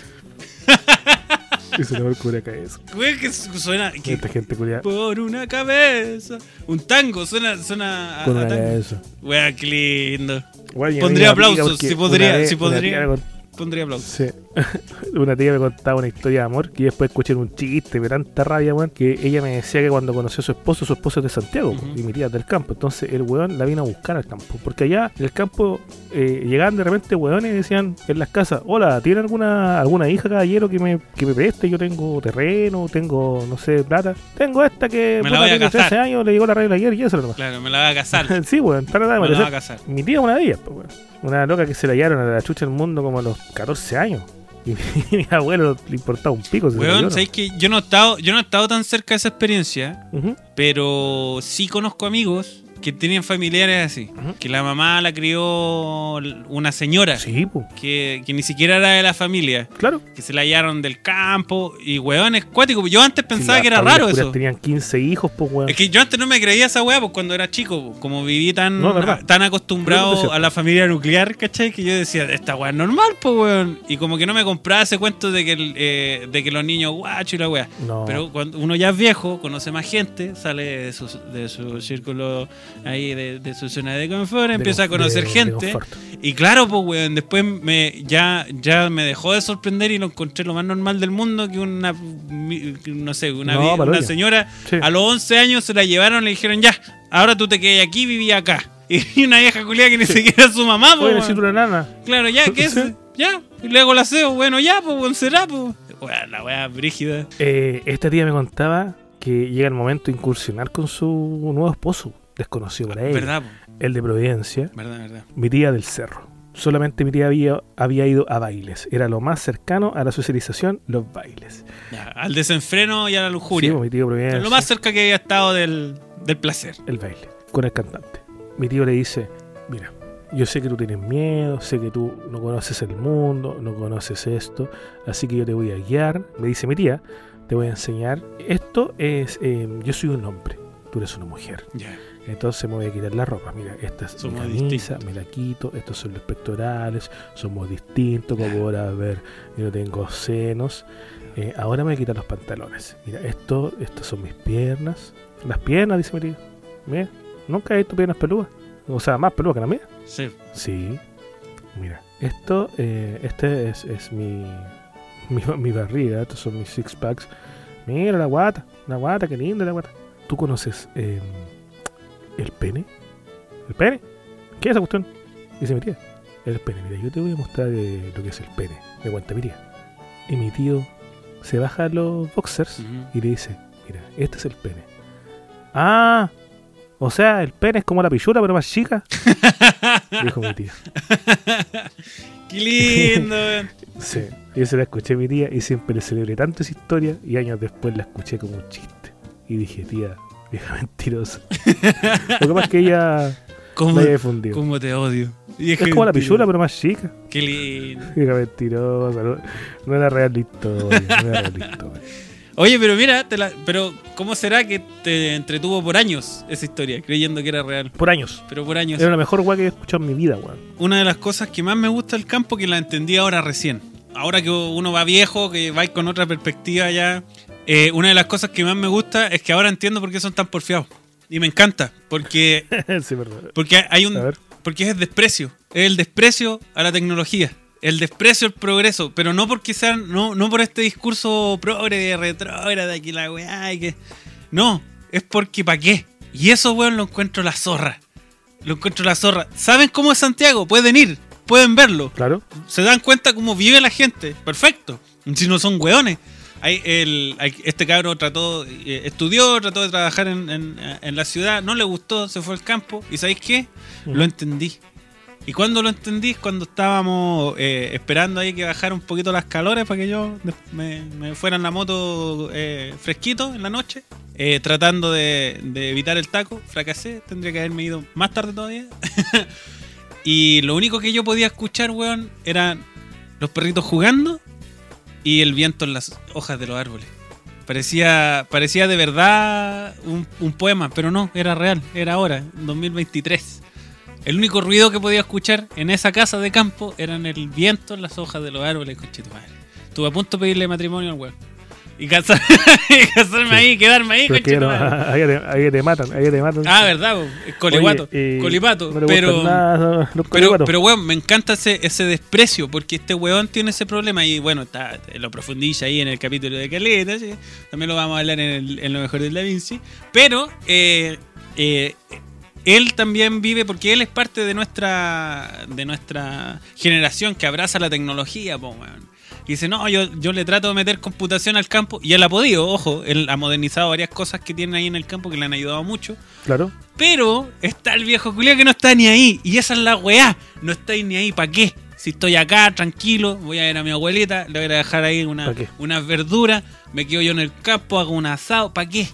Y se le va a cura cabeza. Güey, que su- suena. que- Esta gente culia por una cabeza. Un tango, suena, suena a, con a una tango. cabeza. Wea, qué lindo. Pondría aplausos, si una podría- si una podría. Pondría aplausos. sí. una tía me contaba una historia de amor que yo después escuché en un chiste, me tanta rabia, weón, que ella me decía que cuando conoció a su esposo, su esposo es de Santiago y mi tía es del campo. Entonces el weón la vino a buscar al campo. Porque allá en el campo eh, llegaban de repente weones y decían en las casas, hola, ¿tiene alguna alguna hija caballero que me, que me preste? Yo tengo terreno, tengo, no sé, plata. Tengo esta que Me la puta, voy a tiene casar. 13 años, le llegó la regla ayer y eso nomás. Claro, me la va a casar. sí, weón, me la va a casar. Mi tía es una de ellas, pues, weón. Una loca que se la hallaron a la chucha del mundo como a los 14 años. Y mi abuelo le importaba un pico. Weón. ¿sabes que yo no he estado, yo no he estado tan cerca de esa experiencia, Ujú. pero sí conozco amigos que tenían familiares así, que la mamá la crió una señora Sí, pues, que, que ni siquiera era de la familia, claro. que se la hallaron del campo y weón es cuático. Yo antes pensaba Sí, que era raro eso. Tenían 15 hijos, pues, weón. Es que yo antes no me creía esa weá, pues cuando era chico, como viví tan, No, tan acostumbrado a la familia nuclear, ¿cachai? Que yo decía, esta weá es normal, pues weón. Y como que no me compraba ese cuento de que, el, eh, de que los niños guacho y la weá. No. Pero cuando uno ya es viejo, conoce más gente, sale de su, de su círculo ahí, de, de su zona de confort, De empieza a conocer de- gente. Y claro, pues, weón, después me, ya, ya me dejó de sorprender y lo encontré lo más normal del mundo que una, no sé, una, No, una señora Sí. a los 11 años se la llevaron y le dijeron, ya, ahora tú te quedas aquí viví acá. Y una vieja culiada que ni siquiera es su mamá, pues, necesito una nana. Claro, ya, ¿qué es? Sí. Ya, y le hago el aseo, bueno, ya, pues, será, pues. Weón, la weá brígida. Eh, esta tía me contaba que llega el momento de incursionar con su nuevo esposo, desconocido para ella. Verdad, El de Providencia, verdad, verdad. mi tía del cerro. Solamente mi tía había, había ido a bailes. Era lo más cercano a la socialización, los bailes. Ya, al desenfreno y a la Sí, lujuria. pues, mi tío Providencia. lo más cerca que había estado del, del placer. el baile con el cantante. Mi tío le dice, mira, yo sé que tú tienes miedo, sé que tú no conoces el mundo, no conoces esto, así que yo te voy a guiar. Me dice mi tía, te voy a enseñar. Esto es, eh, yo soy un hombre, tú eres una mujer. Ya. Entonces me voy a quitar la ropa. Mira, esta es Somos mi camisa, distintos. me la quito, estos son los pectorales, somos distintos, como podrás ver, yo no tengo senos. Eh, ahora me voy a quitar los pantalones. Mira, esto, estas son mis piernas. Las piernas, dice mi tío. Mira, nunca he visto piernas peludas. O sea, más peludas que las mías. Sí. Sí. Mira, esto, eh, este es, es mi, mi, mi barriga, estos son mis six packs. Mira la guata, la guata, qué linda la guata. ¿Tú conoces eh, el pene? ¿El pene? ¿Qué es esa cuestión? Dice mi tía. El pene, mira, yo te voy a mostrar eh, lo que es el pene. Me cuenta mi tía. Y mi tío se baja los boxers y le dice, mira, este es el pene. Ah, o sea, el pene es como la pichura, pero más chica. Dijo mi tía. Qué lindo. Sí, yo se la escuché a mi tía y siempre le celebré tanto esa historia y años después la escuché como un chiste. Y dije, tía, vieja mentirosa. Lo que pasa es que ella ¿Cómo, la cómo te odio? Es como la pichura, pero más chica. Qué lindo. Vieja mentirosa. No, no era real historia. No era real historia. Oye, pero mira, te la- pero ¿cómo será que te entretuvo por años esa historia, creyendo que era real? Por años. Pero por años. Era la mejor weá que he escuchado en mi vida, weón. Una de las cosas que más me gusta del campo que la entendí ahora recién. Ahora que uno va viejo, que va con otra perspectiva ya. Eh, una de las cosas que más me gusta es que ahora entiendo por qué son tan porfiados. Y me encanta, porque, sí, porque hay un, porque es el desprecio. Es el desprecio a la tecnología. El desprecio al progreso. Pero no porque sean. No, no por este discurso progre, retrógrada, que la weá y que. No. Es porque ¿para qué? Y eso, weón, lo encuentro la zorra. Lo encuentro la zorra. ¿Saben cómo es Santiago? Pueden ir. Pueden verlo. Claro. Se dan cuenta cómo vive la gente. Perfecto. Si no son weones. Hay el, hay- este cabro trató, eh, estudió, trató de trabajar en, en- en la ciudad, no le gustó, se fue al campo. ¿Y sabéis qué? Lo entendí. Y cuando lo entendí cuando estábamos eh, esperando ahí que bajara un poquito las calores para que yo me, me fuera en la moto eh, fresquito en la noche, tratando de, de evitar el taco. Fracasé, tendría que haberme ido más tarde todavía. y lo único que yo podía escuchar, weón, eran los perritos jugando y el viento en las hojas de los árboles. Parecía, parecía de verdad un, un poema, pero no, era real, era ahora, en 2023. El único ruido que podía escuchar en esa casa de campo eran el viento en las hojas de los árboles, conche tu madre. Estuve a punto de pedirle matrimonio al weón. Y, casar- y casarme ahí, quedarme ahí, tu no, ahí, te, ahí ya te matan, ahí te matan. Ah, verdad, colibato. Oye, eh, colibato. no le pero, nada pero, pero, weón, me encanta ese, ese desprecio, porque este weón tiene ese problema y, bueno, está, lo profundiza ahí en el capítulo de Caleta, ¿sí? también lo vamos a hablar en, el- en lo mejor de Da Vinci, pero eh, eh, él también vive, porque él es parte de nuestra, de nuestra generación que abraza la tecnología, po, weón. Y dice, no, yo, yo le trato de meter computación al campo, y él ha podido, ojo, él ha modernizado varias cosas que tiene ahí en el campo que le han ayudado mucho. Claro. Pero está el viejo culiao que no está ni ahí. Y esa es la weá. No estáis ni ahí. ¿Para qué? Si estoy acá, tranquilo, voy a ver a mi abuelita, le voy a dejar ahí una, unas verduras, me quedo yo en el campo, hago un asado. ¿Para qué?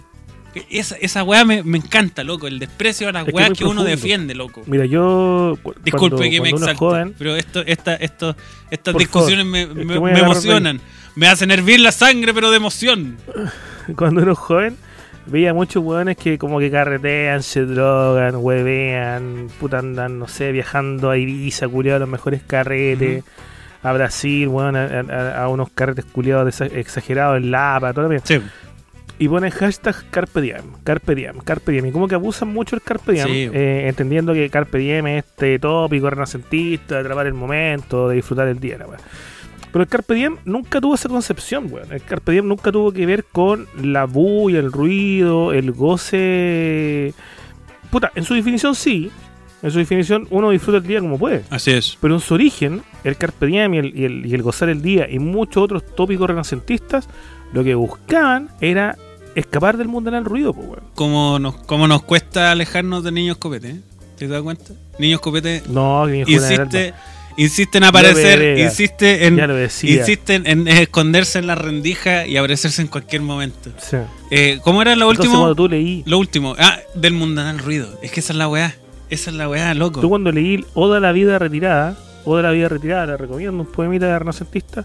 Esa, esa weá me, me encanta, loco. El desprecio a las Es weas que, uno defiende, loco. Mira, yo. cu- Disculpe cuando- que me cuando exalte, joven, pero esto, esta, esto, estas discusiones me, me- emocionan. Me hacen hervir la sangre, pero de emoción. cuando uno es joven, veía muchos hueones que como que carretean, se drogan, huevean, puta andan, no sé, viajando a Ibiza, culiados a los mejores carretes, a Brasil, weón, a, a- a unos carretes culiados exagerados en Lapa, todo lo bien. Sí. Y ponen hashtag Carpe Diem, Carpe Diem, Carpe Diem. Y como que abusan mucho el Carpe Diem, Sí. eh, entendiendo que Carpe Diem es este tópico renacentista, de atrapar el momento, de disfrutar el día, la. Pero el Carpe Diem nunca tuvo esa concepción, weón. El Carpe Diem nunca tuvo que ver con la bulla, el ruido, el goce. Puta, en su definición sí. En su definición uno disfruta el día como puede. Así es. Pero en su origen, el Carpe Diem y el, y el- y el gozar el día y muchos otros tópicos renacentistas, lo que buscaban era escapar del mundo del ruido, pues, weón. Como nos, como nos cuesta alejarnos de niños copete, ¿eh? ¿Te das cuenta? Niños copete No, que insiste, en aparecer, insiste en, insisten en esconderse en la rendija y aparecerse en cualquier momento. Sí. Eh, ¿Cómo era lo último? cuando tú leí, Lo último. Ah, del mundanal ruido. Es que esa es la weá. Esa es la weá, loco. tú cuando leí Oda la vida retirada, Oda la vida retirada, la recomiendo, un poemita de renacentista,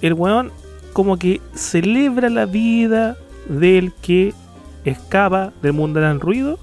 el weón como que celebra la vida del que escapa del mundo del ruido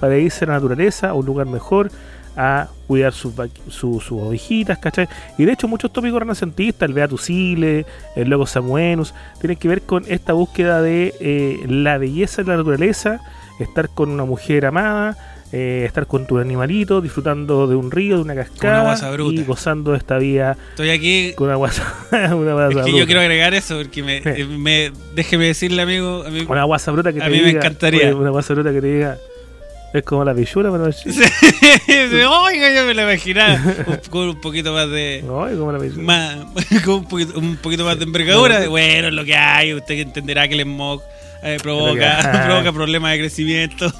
para irse a la naturaleza, a un lugar mejor, a cuidar sus, su- sus ovejitas, ¿cachai? Y de hecho muchos tópicos renacentistas, el Beatus Sile, el Loco Samuenus, tienen que ver con esta búsqueda de eh, la belleza de la naturaleza, estar con una mujer amada, eh, estar con tu animalito, disfrutando de un río, de una cascada y gozando de esta vida Estoy aquí. con una guasa, una guasa Es que bruta. yo quiero agregar eso porque me, Sí. eh, me déjeme decirle, amigo, amigo Una guasa bruta que A te mí me diga, encantaría. oye, Una guasa bruta que te diga, Es como la pichula, pero es Oiga, yo me lo imaginaba. Un, con un poquito más de. No, es como la pichula. Más, con un, poquito, un poquito más de envergadura. Bueno, es lo que hay. Usted entenderá que el smog eh, provoca, provoca problemas de crecimiento.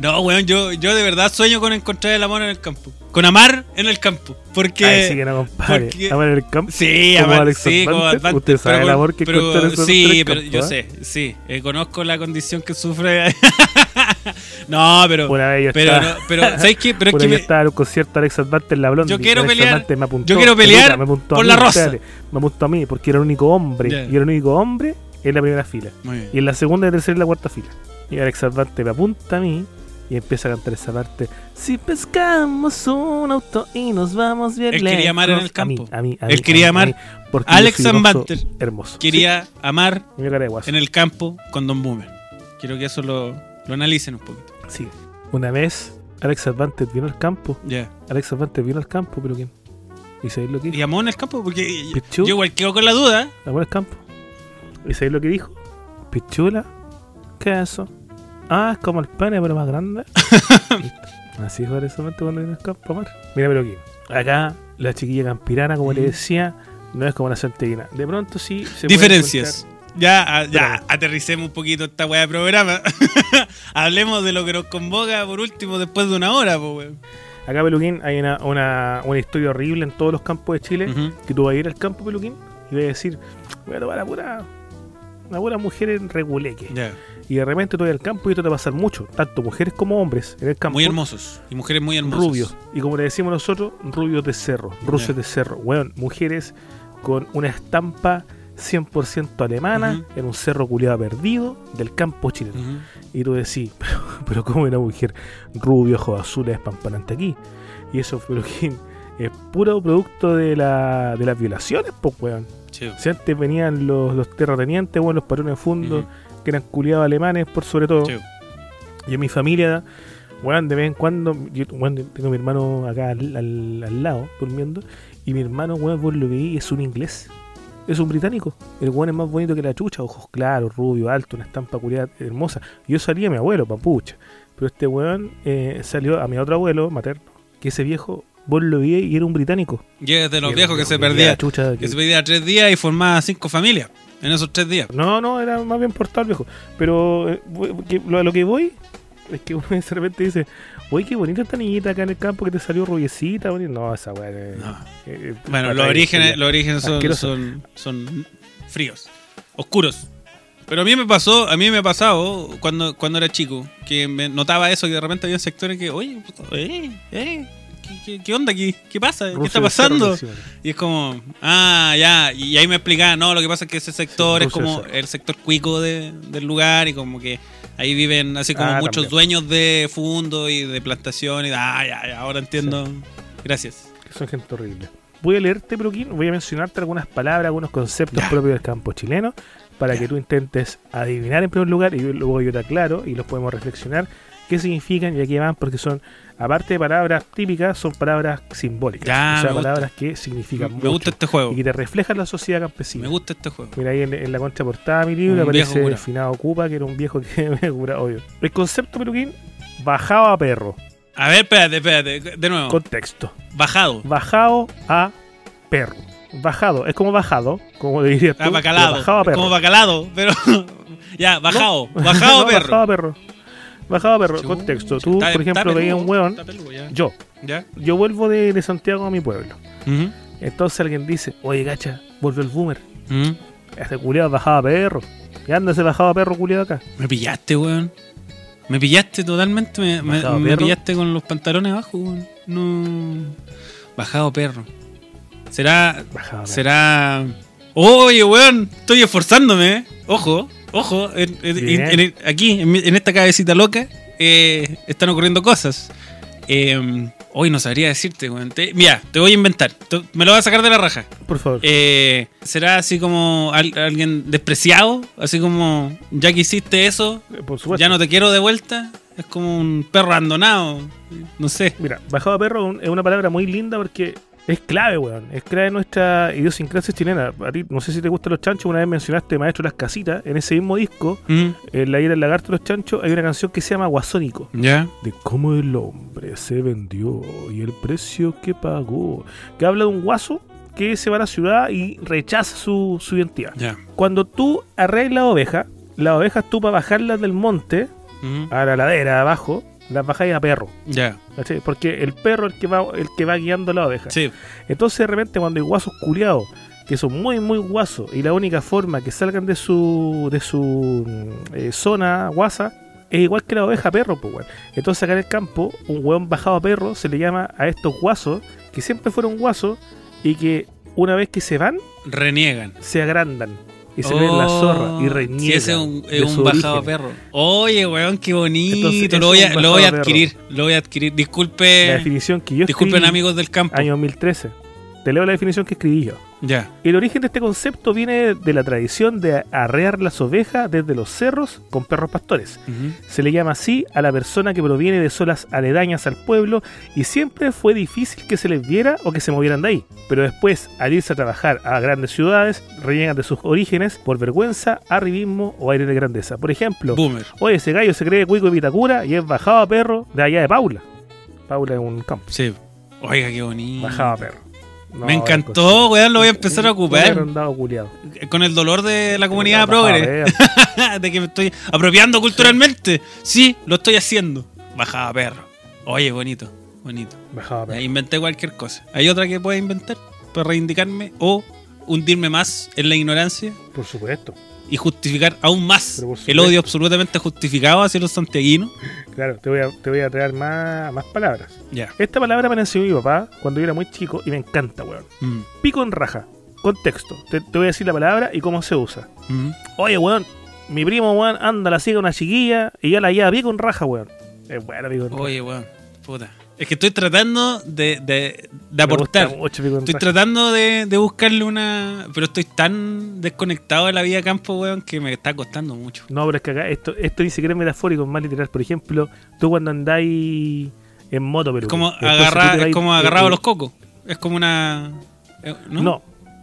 No, weón, yo, yo de verdad sueño con encontrar el amor en el campo. Con amar en el campo. Porque. Ay, sí que no, compadre. porque- Amar en el campo. Sí, Como amar, sí, como. Advantage, Usted sabe pero el amor que pero- Sí, en el pero campo, yo ¿eh? sé, sí. eh, conozco la condición que sufre. no, pero. Pero, estaba- no, pero, ¿sabes qué? Pero es que me- estaba en un concierto Alex Advante en la Blondie. Yo quiero Alex pelear- me apuntó, yo quiero pelear me apuntó por mí, la rosa. me apuntó a mí porque era el único hombre. Ya. Y era el único hombre en la primera fila. Muy bien. Y en la segunda, y tercera y la cuarta fila. Y Alex Advante me apunta a mí y empieza a cantar esa parte. Si pescamos un auto y nos vamos bien Él quería amar en lejos". el A mí, campo. A mí, a Él mí, quería a mí, a amar porque Alex Advanter Hermoso. Quería amar Sí, guaso. en el campo con Don Boomer. Quiero que eso lo, lo analicen un poquito. Sí. Una vez Alex Advante vino al campo. Ya. Alex Advante vino al campo, pero ¿quién? ¿Y sabéis lo que ¿Y dijo? amó en el campo? Porque Pichu. yo igual quedo con la duda. Amor al campo. ¿Y sabéis lo que dijo? Pichula. ¿Qué es eso? Ah, es como el pene, pero más grande. Así fue ese momento cuando vino al campo, amor. Mira, pero aquí. Acá, la chiquilla campirana, como le Ujú. decía, no es como la santeguina. De pronto sí se puede Diferencias. Ya, ah, ya aterricemos un poquito esta weá de programa. Hablemos de lo que nos convoca por último después de una hora, pues, weón. Acá, Peluquín, hay una, una, una historia horrible en todos los campos de Chile. Que tú vas a ir al campo, Peluquín, y vas a decir, voy a tomar a pura, una pura mujer en reguleque. Y de repente tú vas al campo y esto te va a pasar mucho, tanto mujeres como hombres en el campo. Muy hermosos. Y mujeres muy hermosas. rubios. Y como le decimos nosotros, rubios de cerro, rusos de cerro. Weón, mujeres con una estampa 100% alemana en un cerro culiado perdido del campo chileno. Y tú decís, pero, pero ¿cómo una mujer rubia, ojos azules, espampanante aquí? Y eso, pero que es puro producto de, la, de las violaciones, pues, weón. Sí. Si antes venían los, los terratenientes, weón, los parones de fondo, que eran culiados alemanes, por sobre todo. Sí. Y en mi familia, weón, de vez en cuando, yo weón, tengo a mi hermano acá al, al- al lado, durmiendo, y mi hermano, weón, vos lo veí, es un inglés. Es un británico. El weón es más bonito que la chucha, ojos claros, rubio, alto, una estampa culiada hermosa. Yo salí a mi abuelo, papucha. Pero este weón eh, salió a mi otro abuelo materno, que ese viejo, vos lo vi y era un británico. Y es de los viejos que viejo se perdía. chucha, Que que- se perdía tres días y formaba cinco familias en esos tres días. No, no, era más bien portado el viejo. Pero eh, que- lo- a lo que voy es que uno de repente dice, oye, qué bonita esta niñita acá en el campo que te salió rubiecita. bonita". No, esa weá. eh, No. eh, Bueno, los orígenes, los orígenes son, son, son fríos, oscuros. Pero a mí me pasó, a mí me ha pasado cuando, cuando era chico, que me notaba eso, que de repente había sectores que, oye, puta, eh, eh, ¿qué, qué, onda aquí? ¿Qué pasa? ¿Qué está pasando? Y es como, ah, ya. Y ahí me explicaban, no, lo que pasa es que ese sector Sí, es como el sector cuico de- del lugar y como que ahí viven así como Ah, muchos también. dueños de fundos y de plantaciones. Ah, ya, ya, ahora entiendo. Gracias. Que son gente horrible. Voy a leerte, pero aquí voy a mencionarte algunas palabras, algunos conceptos Ya. propios del campo chileno para Ya. que tú intentes adivinar en primer lugar y luego yo te aclaro y los podemos reflexionar qué significan y a qué van porque son, aparte de palabras típicas, son palabras simbólicas. Ya, o sea, gusta. palabras que significan Me mucho gusta este juego. y que te reflejan la sociedad campesina. Me gusta este juego. Mira ahí en, en la contraportada de mi libro Un aparece el finado Cupa, que era un viejo que me cura, obvio. El concepto peluquín, bajado a perro. A ver, espérate, espérate. De nuevo. Contexto. Bajado. Bajado a perro. Bajado, es como bajado, como dirías tú. Ah, bacalado. Bajado a perro. Como bacalado, pero. ya, bajado. No. Bajado, No, perro. Bajado a perro. Bajado a perro. Chucha, Contexto. Tú, está- por ejemplo, veías un hueón. Yo. ¿Ya? Yo vuelvo de, de Santiago a mi pueblo. Entonces alguien dice, oye, gacha, volvió el boomer. ujú. Este culiado bajado a perro. Y anda ese bajado a perro culiado acá. Me pillaste, weón. Me pillaste totalmente. Me, me- pillaste con los pantalones abajo, weón. No. Bajado perro. Será. Bajado perro. Oye, weón. Estoy esforzándome, eh. Ojo, ojo. en- en- en- aquí, en, esta cabecita loca, eh, están ocurriendo cosas. Eh, hoy no sabría decirte, weón. Te- mira, te voy a inventar. Te- me lo voy a sacar de la raja. Por favor. Eh, ¿Será así como al- alguien despreciado? Así como, ya que hiciste eso, Por supuesto. ya no te quiero de vuelta. Es como un perro abandonado. No sé. Mira, bajado a perro es una palabra muy linda porque Es clave, weón. Es clave nuestra idiosincrasia chilena. A ti, no sé si te gustan los chanchos. Una vez mencionaste Maestro Las Casitas. En ese mismo disco, Mm, en La Ira del Lagarto de los Chanchos, hay una canción que se llama Guasónico. Ya. De cómo el hombre se vendió y el precio que pagó. Que habla de un guaso que se va a la ciudad y rechaza su, su identidad. Ya. Cuando tú arreglas ovejas, las ovejas tú para bajarlas del monte Mm, a la ladera abajo, las bajáis a perro. Ya. Porque el perro es el que va, el que va guiando la oveja. Sí. Entonces de repente cuando hay guasos culiados, que son muy muy guasos, y la única forma que salgan de su de su mm, eh, zona guasa es igual que la oveja perro, pues. Entonces acá en el campo, un hueón bajado a perro se le llama a estos guasos, que siempre fueron guasos, y que una vez que se van, Reniegan. se agrandan. Y se ven la zorra y Oh, reniegan. Si ese es un, de es un bajado origen. perro. Oye, weón, qué bonito. Entonces, lo, voy a, lo voy a adquirir. Lo voy a adquirir. La Disculpe. definición que yo Disculpen, amigos del campo. año 2013. Te leo la definición que escribí yo. El origen de este concepto viene de la tradición de arrear las ovejas desde los cerros con perros pastores. Se le llama así a la persona que proviene de zonas aledañas al pueblo y siempre fue difícil que se les viera o que se movieran de ahí. Pero después, al irse a trabajar a grandes ciudades, reniegan de sus orígenes por vergüenza, arribismo o aire de grandeza. Por ejemplo, Boomer. oye, ese gallo se cree cuico de Vitacura y es bajado a perro de allá de Paula. Paula es un campo. Sí. Oiga, qué bonito. Bajado a perro. No, Me encantó, weón. Lo voy a empezar a ocupar. culiado. Con el dolor de la comunidad progre. de que me estoy apropiando culturalmente. Sí, lo estoy haciendo. Bajada perro. Oye, bonito. Bonito. Bajado a Ya perro. inventé cualquier cosa. ¿Hay otra que pueda inventar para reivindicarme o hundirme más en la ignorancia Por supuesto. Y justificar aún más el odio absolutamente justificado hacia los santiaguinos? Claro, te voy a, te voy a traer más, más palabras. Ya. Esta palabra me la enseñó mi papá cuando yo era muy chico y me encanta, weón. Mm, Pico en raja. Contexto. Te, te voy a decir la palabra y cómo se usa. mm. Oye, weón, mi primo, weón, anda, la sigue una chiquilla y ya la lleva pico en raja, weón. Es bueno, pico en raja. Oye, weón. Puta. Es que estoy tratando de, de, de aportar. mucho Estoy tratando de, de buscarle una. Pero estoy tan desconectado de la vida de campo, weón, que me está costando mucho. No, pero es que acá esto, esto ni siquiera es metafórico, es más literal. Por ejemplo, tú cuando andáis en moto, pero. Es como, si agarrar, te es como agarrado a los cocos. Es como una. eh, ¿No? No,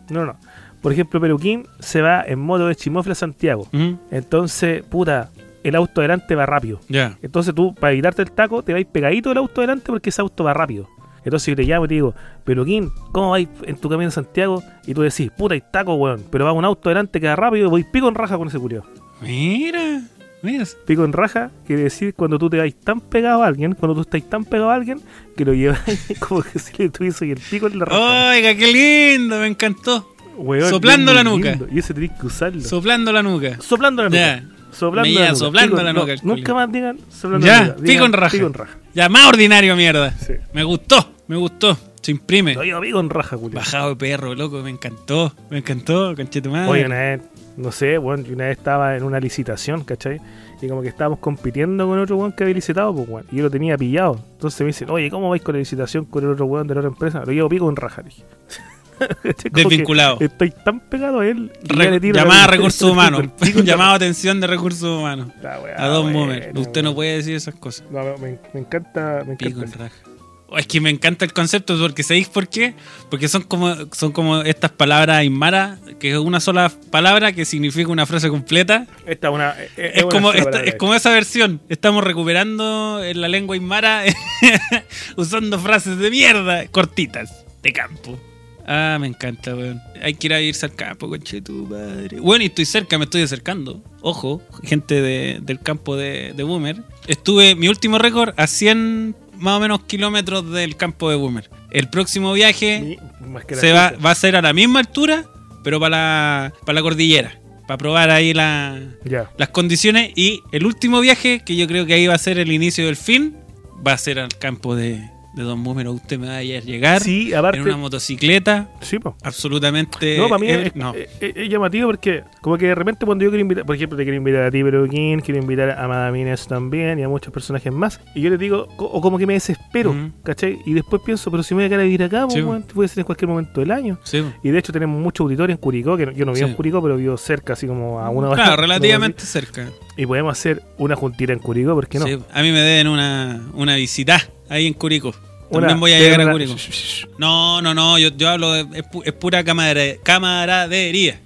no, no. Por ejemplo, Peruquín se va en moto de Chimofle a Santiago. Entonces, puta, el auto delante va rápido. Ya. Entonces tú, para evitarte el taco, te vais pegadito del auto delante porque ese auto va rápido. Entonces yo te llamo y te digo, Peluquín, ¿cómo vais en tu camino a Santiago? Y tú decís, puta, hay taco, weón. Pero va un auto delante que va rápido y voy pico en raja con ese curio. Mira. Mira. Pico en raja quiere decir cuando tú te vais tan pegado a alguien, cuando tú estás tan pegado a alguien, que lo llevas como que si le tuviese el pico en la raja. Oiga, qué lindo, me encantó. Weón, soplando la nuca. lindo, Y ese tenés que usarlo. Soplando la nuca. soplando la nuca. Ya. Soplando Me la nuca. soplando Pico- la no, nuca el nunca más digan soplando Ya, la nuca. pico digan en raja. Pico en raja. Ya, más ordinario, mierda. Sí. Me gustó, me gustó. Se imprime. Lo digo pico en raja, culiao. Bajado de perro, loco, me encantó. Me encantó, conchetumadre. Oye, una vez, no sé, yo una vez estaba en una licitación, ¿cachai? Y como que estábamos compitiendo con otro weón que había licitado, pues weón. Y yo lo tenía pillado. Entonces me dicen, oye, ¿cómo vais con la licitación con el otro weón de la otra empresa? Lo llevo pico en raja, dije. Desvinculado. Estoy tan pegado a él. Re- llamada a recursos humanos. Llamado atención de recursos humanos. A Don buena, Momer. Usted no puede decir esas cosas. No, me, me encanta, me Pico encanta. Oh, es que me encanta el concepto, porque ¿sabéis por qué? Porque son como, son como estas palabras aymara, que es una sola palabra que significa una frase completa. Esta es una. Es, Es una como, esta- es como esa versión. Estamos recuperando en la lengua aymara usando frases de mierda cortitas de campo. Ah, me encanta, weón. Hay que ir a irse al campo, conche tu madre. Bueno, y estoy cerca, me estoy acercando. Ojo, gente de- del campo de, de Boomer. Estuve, mi último récord, a 100 más o menos kilómetros del campo de Boomer. El próximo viaje se va, va a ser a la misma altura, pero para la, para la cordillera. Para probar ahí la, Ya. las condiciones. Y el último viaje, que yo creo que ahí va a ser el inicio del fin, va a ser al campo de, de Don Boomer. Usted me va a llegar Sí, aparte. en una motocicleta. Sí, po. Absolutamente. No, para mí eh, es, no. es- es- es llamativo porque como que de repente cuando yo quiero invitar, por ejemplo, te quiero invitar a ti, Peruquín, quiero invitar a Madamines también y a muchos personajes más, y yo les digo, o como que me desespero, Ujú. ¿cachai? Y después pienso, pero si me voy a quedar a vivir acá, Sí. puede ser en cualquier momento del año. Sí. Y de hecho tenemos mucho auditorio en Curicó, que yo no vivo Sí. en Curicó, pero vivo cerca, así como a una hora. Claro, relativamente cerca. Y podemos hacer una juntita en Curicó, ¿por qué no? Sí, A mí me deben una, una visita ahí en Curico. También voy a llegar a una- Curicó. No, no, no, yo, yo hablo de. Es, pu- es pura camaradería, camaradería.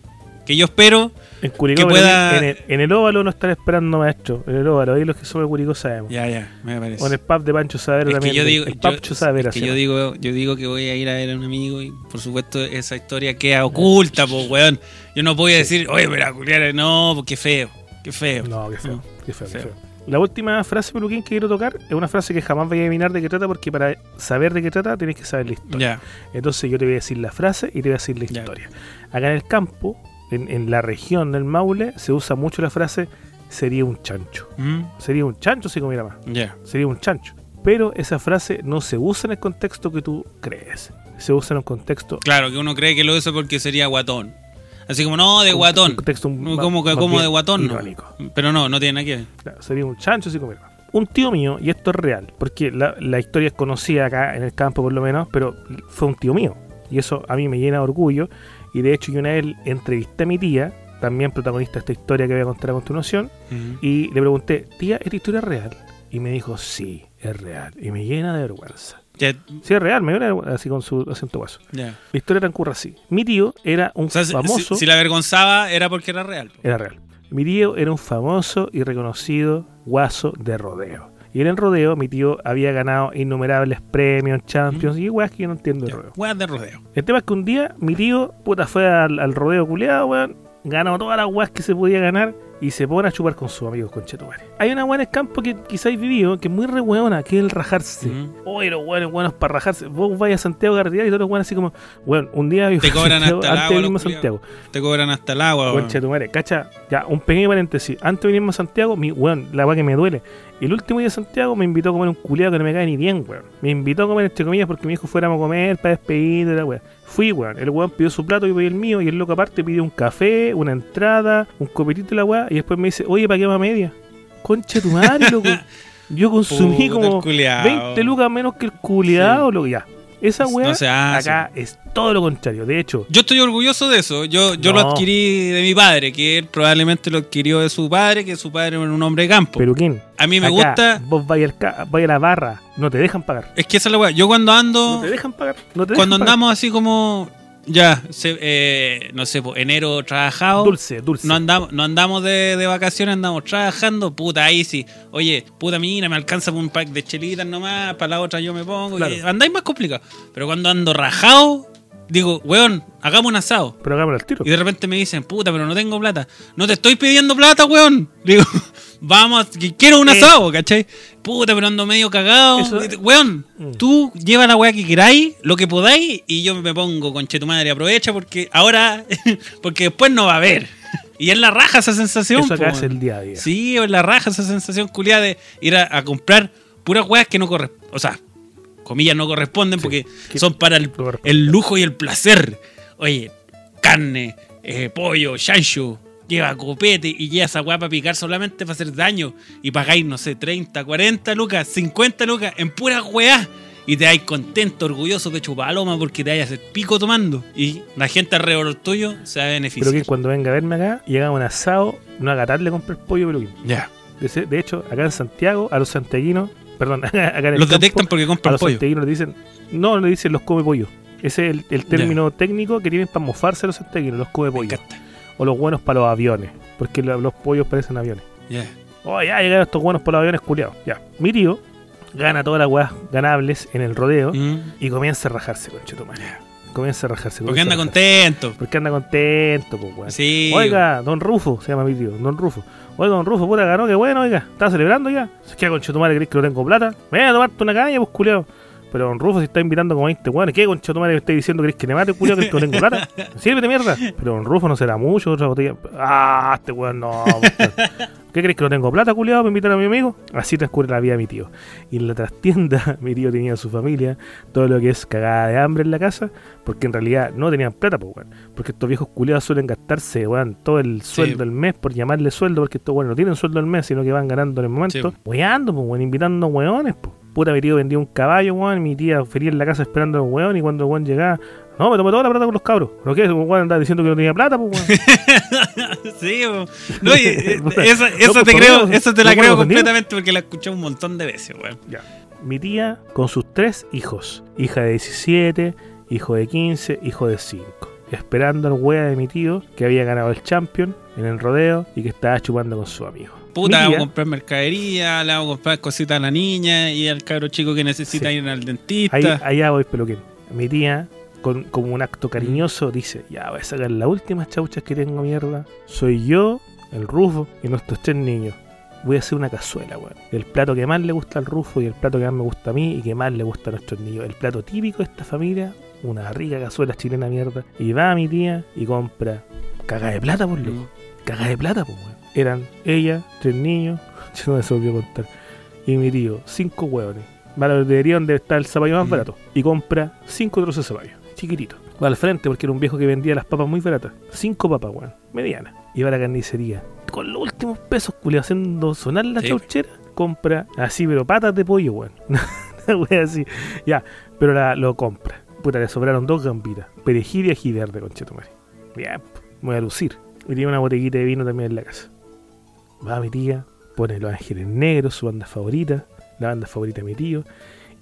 Que yo espero. En Curicó, que pero pueda- en, el, en el óvalo no están esperando maestro. En el óvalo, ahí los que somos de Curicó sabemos. Ya, ya, me parece. O en el pub de Pancho que también. yo digo, el yo, Pancho Savera es que yo digo, yo digo que voy a ir a ver a un amigo y por supuesto esa historia queda oculta, pues weón. Yo no voy a decir, oye, mira, culiar, no, porque feo, qué feo. No, qué feo, No, qué feo, qué feo. La última frase, Peluquín, que quiero tocar es una frase que jamás voy a adivinar de qué trata, porque para saber de qué trata tienes que saber la historia. Entonces yo te voy a decir la frase y te voy a decir la historia. Acá en el campo, en, en la región del Maule, se usa mucho la frase sería un chancho. ¿Mm? Sería un chancho si comiera más. ya, Sería un chancho. Pero esa frase no se usa en el contexto que tú crees. Se usa en un contexto... claro, que uno cree que lo usa porque sería guatón. Así como, no, de guatón. más- como que más como de guatón, no. Pero no, no tiene nada que ver. Claro, sería un chancho si comiera. Un tío mío, y esto es real, porque la, la historia es conocida acá en el campo por lo menos, pero fue un tío mío. Y eso a mí me llena de orgullo. Y de hecho yo una vez entrevisté a mi tía, también protagonista de esta historia que voy a contar a continuación, y le pregunté, tía, ¿esta historia es real? Y me dijo, sí, es real. Y me llena de vergüenza. Sí, es real, me vergüenza, así con su acento guaso. ya. La historia transcurre así. Mi tío era un O sea, si- famoso... si, si la avergonzaba era porque era real. Era real. Mi tío era un famoso y reconocido guaso de rodeo. Y en el rodeo mi tío había ganado innumerables premios, champions y weas que yo no entiendo de rodeo. Weas de rodeo. El tema es que un día mi tío, puta, fue al, al rodeo culeado, weón, ganó todas las weas que se podía ganar y se pone a chupar con sus amigos con Chetumare. Hay una wea en el campo que quizás vivido, que es muy re weona, que es el rajarse. Oye, los weones buenos para rajarse. Vos vais a Santiago a carretera y todos los weones así como, weón, un día Te cobran Santiago, hasta el agua culiados. Santiago. Te cobran hasta el agua, weón. Concha tu madre, cacha, ya, un pequeño paréntesis. Antes de venirme a Santiago, mi weón, la weá que me duele. El último día de Santiago me invitó a comer un culiado que no me cae ni bien, weón. Me invitó a comer entre comillas porque me dijo fuéramos a comer para despedir de la weá. Fui, weón. El weón pidió su plato, yo pedí el mío, y el loco aparte pidió un café, una entrada, un copetito de la weá, y después me dice, oye, ¿para qué va media? Concha de tu madre, loco. Yo consumí Puta, como culiao. 20 lucas menos que el culiado, loco, ya. Esa weá No acá es todo lo contrario. De hecho, Yo estoy orgulloso de eso. Yo, yo lo No. adquirí de mi padre, que él probablemente lo adquirió de su padre, que su padre era un hombre de campo. Peruquín, a mí me Acá, gusta. Vos ca- vais a la barra, no te dejan pagar. Es que esa es la weá. Yo cuando No ando. te dejan pagar. No te Cuando dejan pagar. andamos así como. Ya, se- eh, no sé, po, enero trabajado. Dulce, dulce. No andamos, no andamos de, de vacaciones, andamos trabajando, puta, ahí sí. Oye, puta mina, me alcanza un pack de chelitas nomás, para la otra yo me pongo. Claro. y andáis más complicado. Pero cuando ando rajado, digo, weón, hagamos un asado. Pero hagámoslo al tiro. Y de repente me dicen, puta, pero no tengo plata. No te estoy pidiendo plata, weón. Digo, vamos, quiero un Eh. asado, ¿cachai? Puta, pero ando medio cagado. Weón, Mm. tú lleva la weá que queráis, lo que podáis, y yo me pongo con tu madre, aprovecha porque ahora, porque después no va a haber. Y es la raja esa sensación. Eso acá po, es el día a día. Sí, es la raja esa sensación culiada de ir a, a comprar puras weas que no corresponden. O sea, comillas no corresponden Sí, porque que son para el, lujo y el placer. Oye, carne, eh, pollo, chancho, lleva copete y lleva esa wea para picar solamente para hacer daño. Y pagáis, no sé, 30, 40 lucas, 50 lucas en puras weas. Y te dais contento, orgulloso, pecho paloma, porque te vayas el pico tomando. Y la gente alrededor tuyo se va a beneficiar. Pero que cuando venga a verme acá y haga un asado, no haga tarde comprar pollo peluquín. Ya. De, hecho, acá en Santiago, a los santiaguinos, perdón, acá en el Los campo, detectan porque a compran los pollo. santiaguinos le dicen, no, le dicen los come pollo. Ese es el, el término técnico que tienen para mofarse los santiaguinos, los come Me pollo. encanta. O los buenos para los aviones, porque lo- los pollos parecen aviones. Ya. Oh, ya llegaron estos buenos para los aviones culiados. Ya. Mi tío gana todas las weas ganables en el rodeo Mm. y comienza a rajarse, conchetumare. Comienza a rajarse. Porque anda rajarse. contento. Porque anda contento, pues, weón. Sí. Oiga, don Rufo, se llama mi tío, don Rufo. Oiga, don Rufo, puta, ganó, qué bueno, oiga. ¿Está celebrando ya? ¿Qué conchetumare crees que no tengo plata? Ven a tomarte una caña, pues, culiao. Pero don Rufo, si está invitando como 20 weones, ¿qué conchetumare me está diciendo? ¿Crees que me mate, culiao, que no tengo plata? Sírvete mierda. Pero don Rufo no será mucho, otra botella. Ah, este weón no. ¿Qué crees que no tengo plata, culiao, para invitar a mi amigo? Así transcurre la vida de mi tío. Y en la trastienda, mi tío tenía su familia, todo lo que es cagada de hambre en la casa, porque en realidad no tenían plata, pues, weón. Porque estos viejos culiados suelen gastarse, weón, todo el sueldo del mes por llamarle sueldo, porque estos weones no tienen sueldo del mes, sino que van ganando en el momento. Sí. Weando, pues, weón, invitando weones, pues. Puta, mi tío vendía un caballo, weón, mi tía feliz en la casa esperando a un weón, y cuando el weón llegaba, no, me tomé toda la plata con los cabros. ¿Pero qué? El weón andaba diciendo que no tenía plata, pues, weón. sí, bo. no, y, esa, esa no, pues, te creo, esa te la creo completamente porque la escuché un montón de veces, weón. Ya. Mi tía con sus tres hijos. Hija de 17, hijo de 15, hijo de 5. Esperando al wea de mi tío que había ganado el champion en el rodeo y que estaba chupando con su amigo. Puta, vamos a comprar mercadería, le vamos a comprar cositas a la niña y al cabro chico que necesita Sí. ir al dentista. Ahí, allá voy, peluquín. Mi tía, con, como un acto cariñoso, dice: Ya voy a sacar las últimas chauchas que tengo, mierda. Soy yo, el Rufo y nuestros tres niños. Voy a hacer una cazuela, weón. El plato que más le gusta al Rufo y el plato que más me gusta a mí y que más le gusta a nuestros niños. El plato típico de esta familia, una rica cazuela chilena, mierda. Y va mi tía y compra caga de plata, por loco. Caga de plata, pues. Eran ella, tres niños, yo no me volvió a contar. Y mi tío, cinco hueones. Va a la verdulería donde está el zapallo más Mm. barato. Y compra cinco trozos de zapallo, chiquitito. Va al frente porque era un viejo que vendía las papas muy baratas. Cinco papas, weón, medianas. Y va a la carnicería. Con los últimos pesos, culiao, haciendo sonar la Sí. chauchera, compra así, pero patas de pollo, weón. Una wea así. Ya, pero la, lo compra. Puta, le sobraron dos gambitas. Perejil y ají verde, conchetumare. Bien, voy a lucir. Y tiene una botellita de vino también en la casa. Va mi tía, pone los ángeles negros, su banda favorita, la banda favorita de mi tío,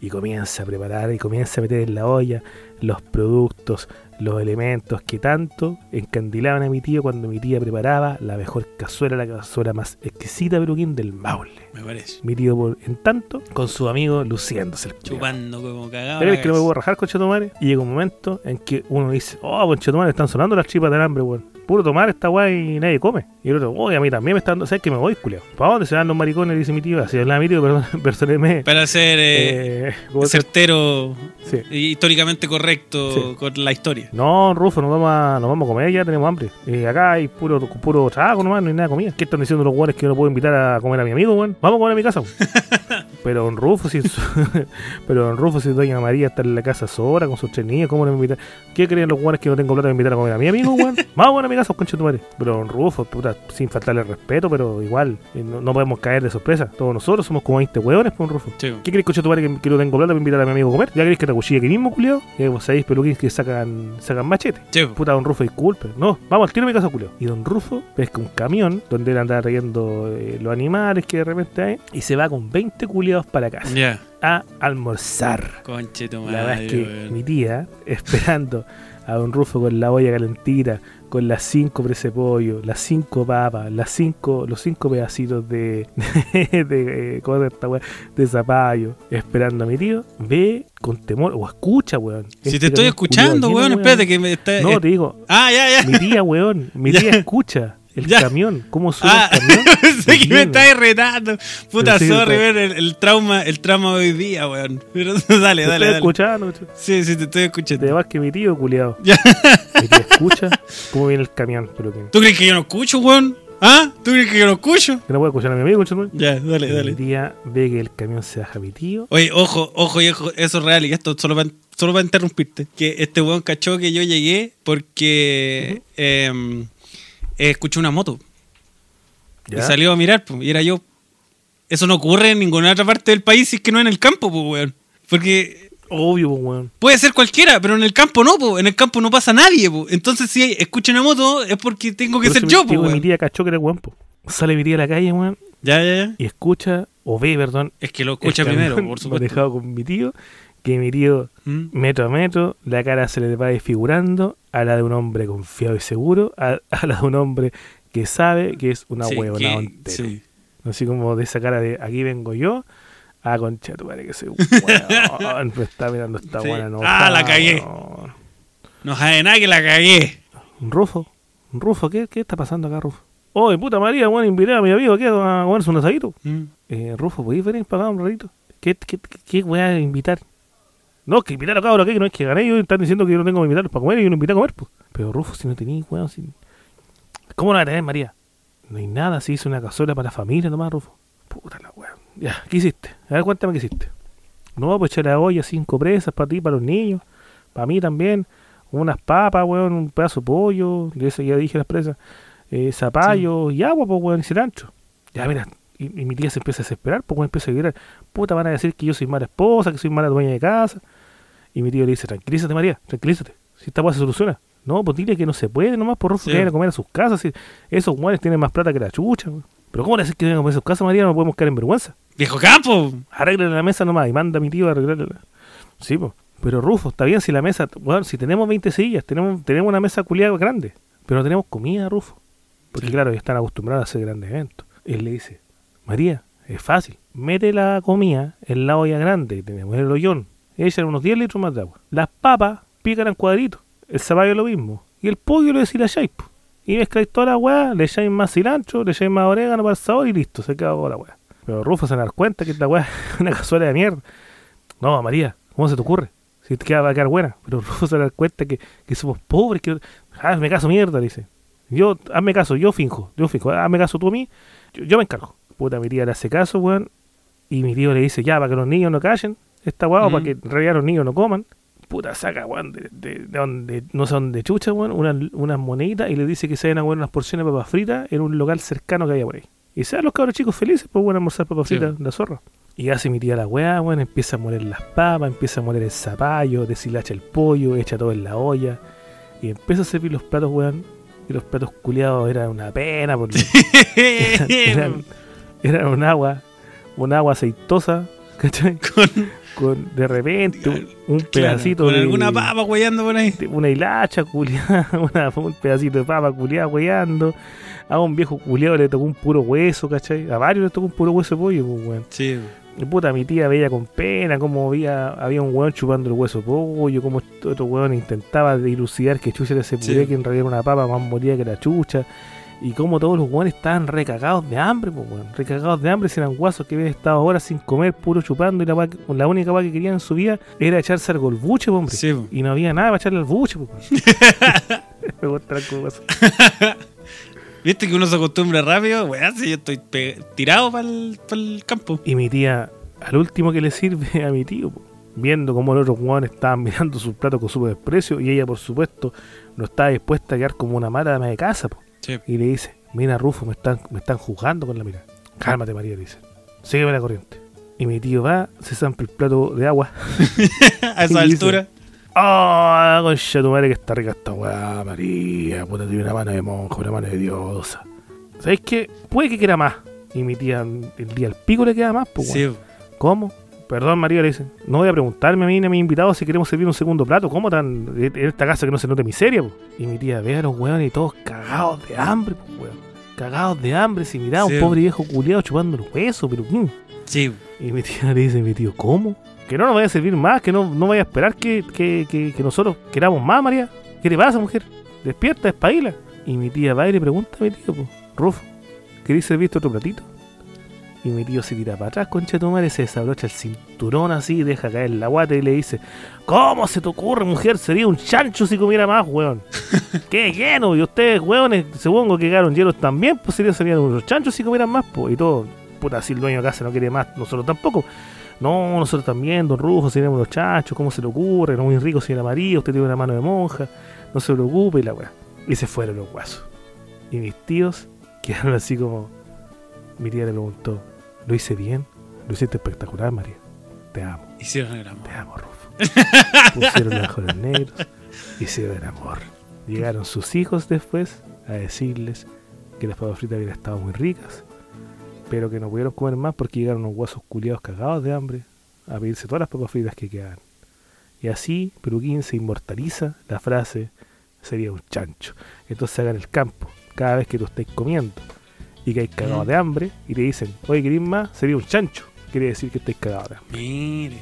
y comienza a preparar y comienza a meter en la olla los productos, los elementos que tanto encandilaban a mi tío cuando mi tía preparaba la mejor cazuela, la cazuela más exquisita peruquín del Maule. Me parece. Mi tío, por, en tanto, con su amigo luciéndose el. Chupando como cagado. Pero es que no me puedo rajar, conchetumare. Y llega un momento en que uno dice, oh, conchetumare, están sonando las chipas del hambre, weón. Puro tomar esta weá y nadie come. Y el otro, oye, a mí también me está dando, ¿sabes que me voy, culiao? ¿Para dónde se dan los maricones? Dice mi tío. Así hablaba mi tío, perdón, personalmente. Para ser eh, Eh, ¿cómo se- certero sí. y históricamente correcto Sí. con la historia. No, Rufo, nos vamos, a, nos vamos a comer, ya tenemos hambre. Y acá hay puro, puro trabajo nomás, no hay nada de comida. ¿Qué están diciendo los weones que yo no puedo invitar a comer a mi amigo, weón? Vamos a comer a mi casa. pero don Rufo, si su- pero don Rufo, si doña María está en la casa sola con sus tres niños, ¿cómo no me invitan? ¿Qué creen los weones que no tengo plata para invitar a comer a mi amigo, weón? A comer a mi casa, concha tu madre. Pero don Rufo, puta, sin faltarle respeto, pero igual, eh, no, no podemos caer de sorpresa. Todos nosotros somos como 20 weones, pues, don Rufo. Sí. ¿Qué crees, coche tu madre, que, que no tengo plata para invitar a mi amigo a comer? ¿Ya queréis que te acuchille aquí mismo, culiao? Y vos sabéis peluquines que sacan, sacan machete. Sí. Puta, don Rufo, disculpe. No, vamos al tiro a mi casa, culiao. Y don Rufo pesca un camión donde él andaba trayendo eh, los animales que de repente hay y se va con 20 culiados para casa a almorzar. Conche tu La verdad es que weón. mi tía, esperando a don Rufo con la olla calentita, con las cinco prese pollo, las cinco papas, las cinco, los cinco pedacitos de, de, eh, de zapallo, esperando a mi tío, ve con temor, o escucha, weón. Si Este te estoy camión escuchando, culiao weón, lleno, espérate que me está. No, eh, te digo, Ah, ya, ya. mi tía, weón, mi tía escucha el Ya. camión, cómo suena Ah, el camión. sé que me estás retando. Puta, sorry, el, el trauma, el trauma hoy día, weón. Pero dale, Te dale, estoy dale. escuchando, Sí, sí, te estoy te escuchando. vas que mi tío, culiado. Ya. Mi escucha cómo viene el camión, pero que, ¿Tú crees que yo no escucho, weón? ¿Ah? ¿Tú crees que yo no escucho? que no puedo escuchar a mi amigo, conchetumare. Ya, dale, dale. tía ve que el camión se baja mi tío. Oye, ojo, ojo, ojo, eso es real y esto solo para solo para interrumpirte. Que este weón cachó que yo llegué porque eh, escuché una moto y salió a mirar, pues, y era yo. Eso no ocurre en ninguna otra parte del país si es que no en el campo, pues, weón. Porque Obvio, pues, weón. puede ser cualquiera, pero en el campo no, pues. En el campo no pasa nadie, pues. Entonces, si escucho una moto, es porque tengo que ser yo, pues, que Mi weón. tía cachó que era weón. Sale mi tía a la calle, weón, Ya, ya, ya. y escucha, o ve, perdón, Es que lo escucha primero, por supuesto. manejado con mi tío, que mi tío, ¿Mm? metro a metro, la cara se le va desfigurando a la de un hombre confiado y seguro, a, a la de un hombre que sabe que es una Sí, huevona sí. Así como de esa cara de aquí vengo yo, a concha tu madre que soy weón, pero está mirando esta Sí. buena no. Ah, la cagué. No sabe nada que la cagué. Rufo, Rufo, ¿qué, ¿qué está pasando acá, Rufo? Oye, puta María, weón, invité a mi amigo aquí a comerse un asadito. ¿Mm? Eh, Rufo, ¿podéis venir para acá un ratito? ¿Qué, qué, qué, qué voy a invitar? No, que invitar a cabros aquí, que no es que gané, ellos están diciendo que yo no tengo que invitarlos para comer y yo no invité a comer, pues. Pero Rufo, si no tenéis, weón, si... ¿Cómo lo va a tener, María? No hay nada, si hizo una cazuela para la familia nomás, Rufo. Puta la weón. Ya, ¿qué hiciste? A ver, cuéntame qué hiciste. No, pues echar la olla, cinco presas para ti, para los niños, para mí también, unas papas, weón, un pedazo de pollo, de que ya dije las presas, eh, zapallo y agua, pues, weón, y cilantro. Ya, mira, y, y mi tía se empieza a desesperar, pues, weón, empieza a gritar, puta, van a decir que yo soy mala esposa, que soy mala dueña de casa. Y mi tío le dice, tranquilízate, María, tranquilízate, si esta weá se soluciona. No, pues dile que no se puede nomás por Rufo Sí. que vayan a comer a sus casas. si esos weones tienen más plata que la chucha. Pero ¿cómo le haces que vengan a comer a sus casas, María? No podemos caer en vergüenza. Viejo capo. Arreglen la mesa nomás y manda a mi tío a arreglarla. Sí, pues. Pero Rufo, está bien si la mesa, bueno, si tenemos 20 sillas, tenemos, tenemos una mesa culiada grande, pero no tenemos comida, Rufo. Porque Sí. claro, ellos están acostumbrados a hacer grandes eventos. Él le dice, María, es fácil, mete la comida en la olla grande, tenemos el hoyón, echan unos 10 litros más de agua. Las papas pican en cuadritos, el zapallo lo mismo, y el pollo lo deshilacháis. Y mezcláis toda la weá, le echáis más cilantro, le echáis más orégano para el sabor y listo, se queda toda la weá. Pero Rufo se da cuenta que esta weá es una cazuela de mierda. No, María, ¿cómo se te ocurre? Si te queda, va a quedar buena. Pero Rufo se da cuenta que, somos pobres, que hazme caso mierda, dice. Yo, hazme caso, yo finjo, yo finjo, hazme caso tú a mí, yo, yo me encargo. Puta, mi tía le hace caso, weón, y mi tío le dice, ya, para que los niños no callen, esta weá, o Mm. para que en realidad los niños no coman. Puta, saca, weón, de, de, de donde, no sé dónde chucha, weón, unas moneditas y le dice que se vayan a comer unas porciones de papas fritas en un local cercano que haya por ahí. Y sean los cabros chicos felices, pues bueno, almorzar papas Sí. fritas de zorra. Y hace mi tía la weá, weón, empieza a moler las papas, empieza a moler el zapallo, deshilacha el pollo, echa todo en la olla. Y empieza a servir los platos, weón. Y los platos culiados eran una pena, porque eran, eran un agua, un agua aceitosa, ¿cachai? con, Con de repente un, un claro, pedacito con de alguna papa guayando por ahí. una hilacha culiada, una- un pedacito de papa culiada hueando. A un viejo culiado le tocó un puro hueso, ¿cachai? A varios le tocó un puro hueso de pollo, pues, weón. Sí. Y puta, mi tía veía con pena cómo había, había un weón chupando el hueso de pollo, cómo otro weón intentaba dilucidar que chucha era ese puré Sí. que en realidad era una papa más molida que la chucha. Y cómo todos los weones estaban recagados de hambre, pues weón. Recagados de hambre, si eran guasos que habían estado horas sin comer, puro chupando, y la, weá la única weá que querían en su vida era echarse algo al buche, pues, hombre. Sí. Y no había nada para echarle al buche, pues. Me gusta. ¿Viste que uno se acostumbra rápido? Weón, si yo estoy tirado para el campo. Y mi tía, al último que le sirve a mi tío, po, viendo cómo los otros hueones estaban mirando sus platos con su desprecio, y ella, por supuesto, no estaba dispuesta a quedar como una mala de casa, po. Sí. y le dice, mira Rufo, me están, me están juzgando con la mirada. Cálmate María, le dice. Sígueme la corriente. Y mi tío va, se zampa el plato de agua. A esa Y dice, altura. ¡Ah, concha tu madre que está rica esta weá, María! Puta, tiene una mano de monja, una mano de diosa. ¿Sabéis qué? Puede que quiera más. Y mi tía, el día al pico le queda más, pues Sí. ¿Cómo? Perdón, María, le dice. No voy a preguntarme a mí ni a mis invitados si queremos servir un segundo plato. ¿Cómo tan en esta casa que no se note miseria? po? Y mi tía ve a los hueones y todos cagados de hambre, pues, weón. Cagados de hambre. Si Sí. un pobre viejo culiado chupando los huesos, pero. mm. Sí, Y mi tía le dice, mi tío, ¿cómo? Que no nos vaya a servir más, que no, no vaya a esperar que, que, que, que nosotros queramos más, María. ¿Qué te pasa, mujer? Despierta, espabila. Y mi tía va y le pregunta a mi tío, pues, Rufo, ¿queréis servirte otro platito? Y mi tío se tira para atrás, concha de tu madre, se desabrocha el cinturón así, deja caer la guata y le dice, ¿Cómo se te ocurre, mujer? Sería un chancho si comiera más, weón. ¡Qué lleno! Y ustedes, weones, supongo que quedaron llenos también, pues serían, serían unos chanchos si comieran más, pues. Y todo, puta, si el dueño de casa no quiere más, nosotros tampoco. No, nosotros también, don Rufo, seríamos unos chanchos, ¿cómo se le ocurre? No muy rico, señora María, usted tiene una mano de monja, no se preocupe y la weá. Y se fueron los guasos. Y mis tíos quedaron así como. Mi tía le preguntó, ¿lo hice bien? Lo hiciste espectacular, María. Te amo. hicieron el amor. Te amo, Rufo. Pusieron los ojos negros, hicieron el amor. Llegaron sus hijos después a decirles que las papas fritas habían estado muy ricas, pero que no pudieron comer más porque llegaron unos huesos culiados cagados de hambre a pedirse todas las papas fritas que quedaban. Y así Peruquín se inmortaliza la frase sería un chancho. Entonces hagan el campo, cada vez que tú estés comiendo y que hay cagados de hambre y te dicen, oye, ¿querés más? Sería un chancho. Quiere decir que estáis cagados de hambre. Mire,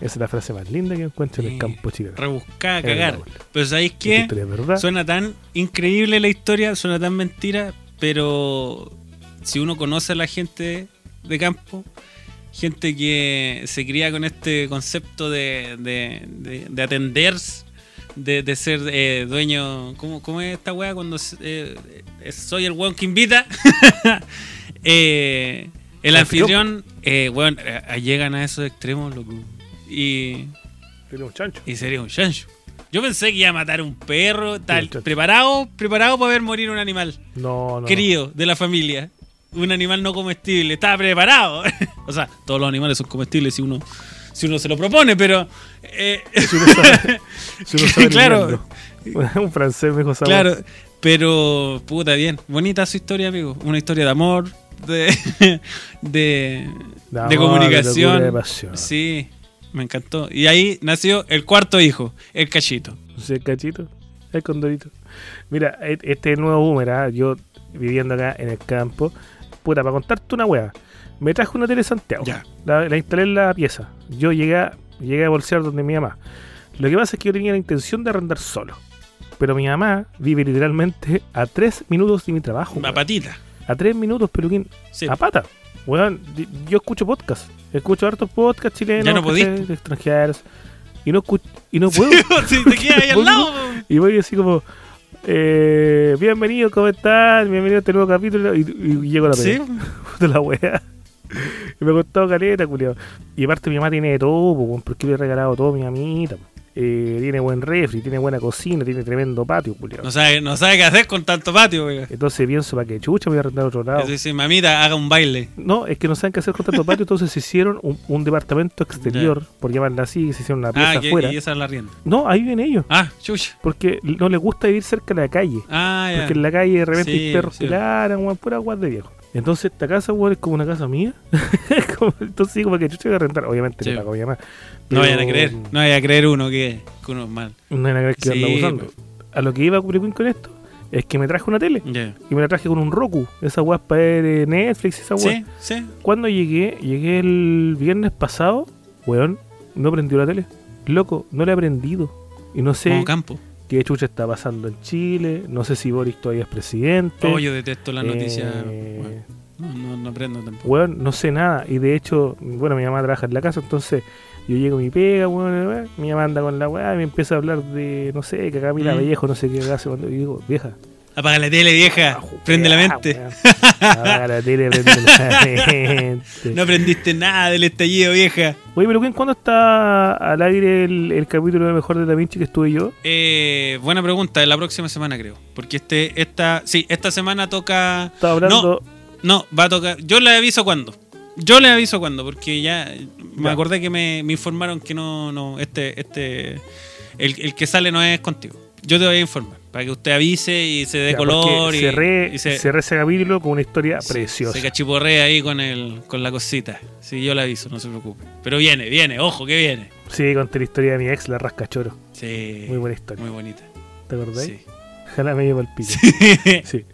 Esa es la frase más linda que encuentro en el campo chileno. rebuscada cagar. Pero ¿sabéis qué? Suena tan increíble la historia, suena tan mentira, pero si uno conoce a la gente de campo, gente que se cría con este concepto de, de, de- de atender, de, de ser eh, dueño, ¿cómo, cómo es esta weá cuando eh, soy el weón que invita? Eh, el anfitrión, eh, weón, eh, llegan a esos extremos, loco. Y Sería un chancho. y sería un chancho. Yo pensé que iba a matar un perro, tal, preparado, preparado para ver morir un animal No, no. querido de la familia. Un animal no comestible, estaba preparado. o sea, todos los animales son comestibles si uno, si uno se lo propone, pero. eh, Si uno sabe, si uno sabe Claro. un francés me dijo esa claro, pero puta bien. Bonita su historia, amigo. Una historia de amor, de, de, De de amor, de comunicación. de pasión. sí, me encantó. Y ahí nació el cuarto hijo, el cachito. Sí, el cachito, el condorito. Mira, e- este nuevo boomer, ¿ah? yo viviendo acá en el campo. Puta, para contarte una wea. Me traje una tele Santiago. Ya. La, la instalé en la pieza. Yo llegué a, llegué a bolsear donde mi mamá. Lo que pasa es que yo tenía la intención de arrendar solo. Pero mi mamá vive literalmente a tres minutos de mi trabajo. Weón. patita. A tres minutos, peluquín. Sí. A pata. Weón, yo escucho podcast. Escucho hartos podcasts chilenos. Ya no extranjeros. Y no, y no puedo. si te quedas ahí al Voy- lado. po. Y voy así como, eh, bienvenido, ¿cómo están? Bienvenido a este nuevo capítulo. Y, y llego a la Sí. pelea de la wea. Y me costado caleta, culiao. Y aparte mi mamá tiene de todo, porque le he regalado todo a mi mamita. po. Eh, tiene buen refri, tiene buena cocina, tiene tremendo patio, culiao. No sabe, no sabe qué hacer con tanto patio. Entonces pienso, ¿para qué chucha voy a arrendar a otro lado? Eso dice, mamita, haga un baile. No, es que no saben qué hacer con tanto patio, entonces se hicieron un, un departamento exterior, por llamarla así, se hicieron una pieza Ah, que, afuera. y esa es la rienda. No, ahí viven ellos, Ah, chucha. porque no les gusta vivir cerca de la calle. Ah. Porque en la calle de repente Sí, hay perros sí. que pura guas de viejo. Entonces esta casa, weón, es como una casa mía. Es entonces sí, como que chucha voy a rentar. Obviamente Sí. le pago a mi mamá. No vayan a creer, no vayan a creer uno que, que uno es mal. No vayan a creer que Sí, anda abusando. pues. A lo que iba a cubrir con esto es que me traje una tele. Y me la traje con un Roku. Esa weá para ver eh, Netflix, esa weá. Sí, sí. Cuando llegué, llegué el viernes pasado, weón, no prendió la tele. Loco, no le he prendido. Y no sé Como campo. Qué chucha está pasando en Chile. No sé si Boris todavía es presidente. Oh, yo detesto las noticias. Eh, bueno, no, no, no aprendo tampoco. No sé nada. Y de hecho, bueno, mi mamá trabaja en la casa, entonces yo llego a mi pega, weón, weón, mi mamá anda con la weá y me empieza a hablar de, no sé, que Camila Mm. Vallejo, no sé qué hace cuando y digo, vieja. Apaga la tele, vieja. ajo, Prende la mente. Apaga la tele, prende la mente. No aprendiste nada del estallido, vieja. Oye, pero ¿quién- ¿cuándo está al aire el, el capítulo de Mejor de Da Vinci que estuve yo? Eh, buena pregunta, la próxima semana creo. Porque este, esta, sí, esta semana toca. Estaba hablando. No, va a tocar. Yo le aviso cuándo. Yo le aviso cuándo, porque ya me Ya. acordé que me, me informaron que no, no, este, este, el, el que sale no es contigo. Yo te voy a informar, para que usted avise y se dé ya, color y, cerré, y se, cerré ese capítulo con una historia se- preciosa. se cachiporrea ahí con el, con la cosita. Sí, yo le aviso, no se preocupe. Pero viene, viene, ojo que viene. Sí, conté la historia de mi ex, la rascachoro. Sí. Muy buena historia. Muy bonita. ¿Te acordás? Sí. Ojalá me llevo el pico. Sí.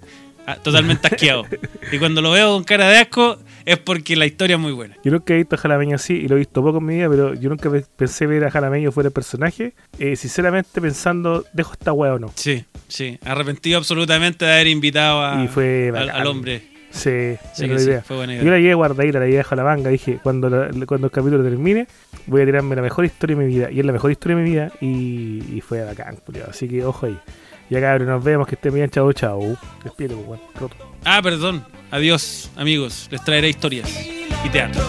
Ah, totalmente asqueado. Y cuando lo veo con cara de asco, es porque la historia es muy buena. Yo nunca he visto a Jalameño así y lo he visto poco en mi vida, pero yo nunca pe- pensé ver a Jalameño fuera el personaje. Eh, sinceramente pensando, ¿dejo esta weá o no? Sí, sí. Arrepentido absolutamente de haber invitado a- Y fue al, al hombre. Sí, Sí, sí, idea. fue buena Yo idea. la llevé guardadita, la llevé a la manga. Dije, cuando, la- cuando el capítulo termine, voy a tirarme la mejor historia de mi vida. Y es la mejor historia de mi vida y, y fue bacán, culiao. Así que ojo ahí. Ya cabrón, nos vemos, que estén bien, chao, chao. Despídete, pues, weón, roto. Ah, perdón. Adiós, amigos. Les traeré historias y teatro.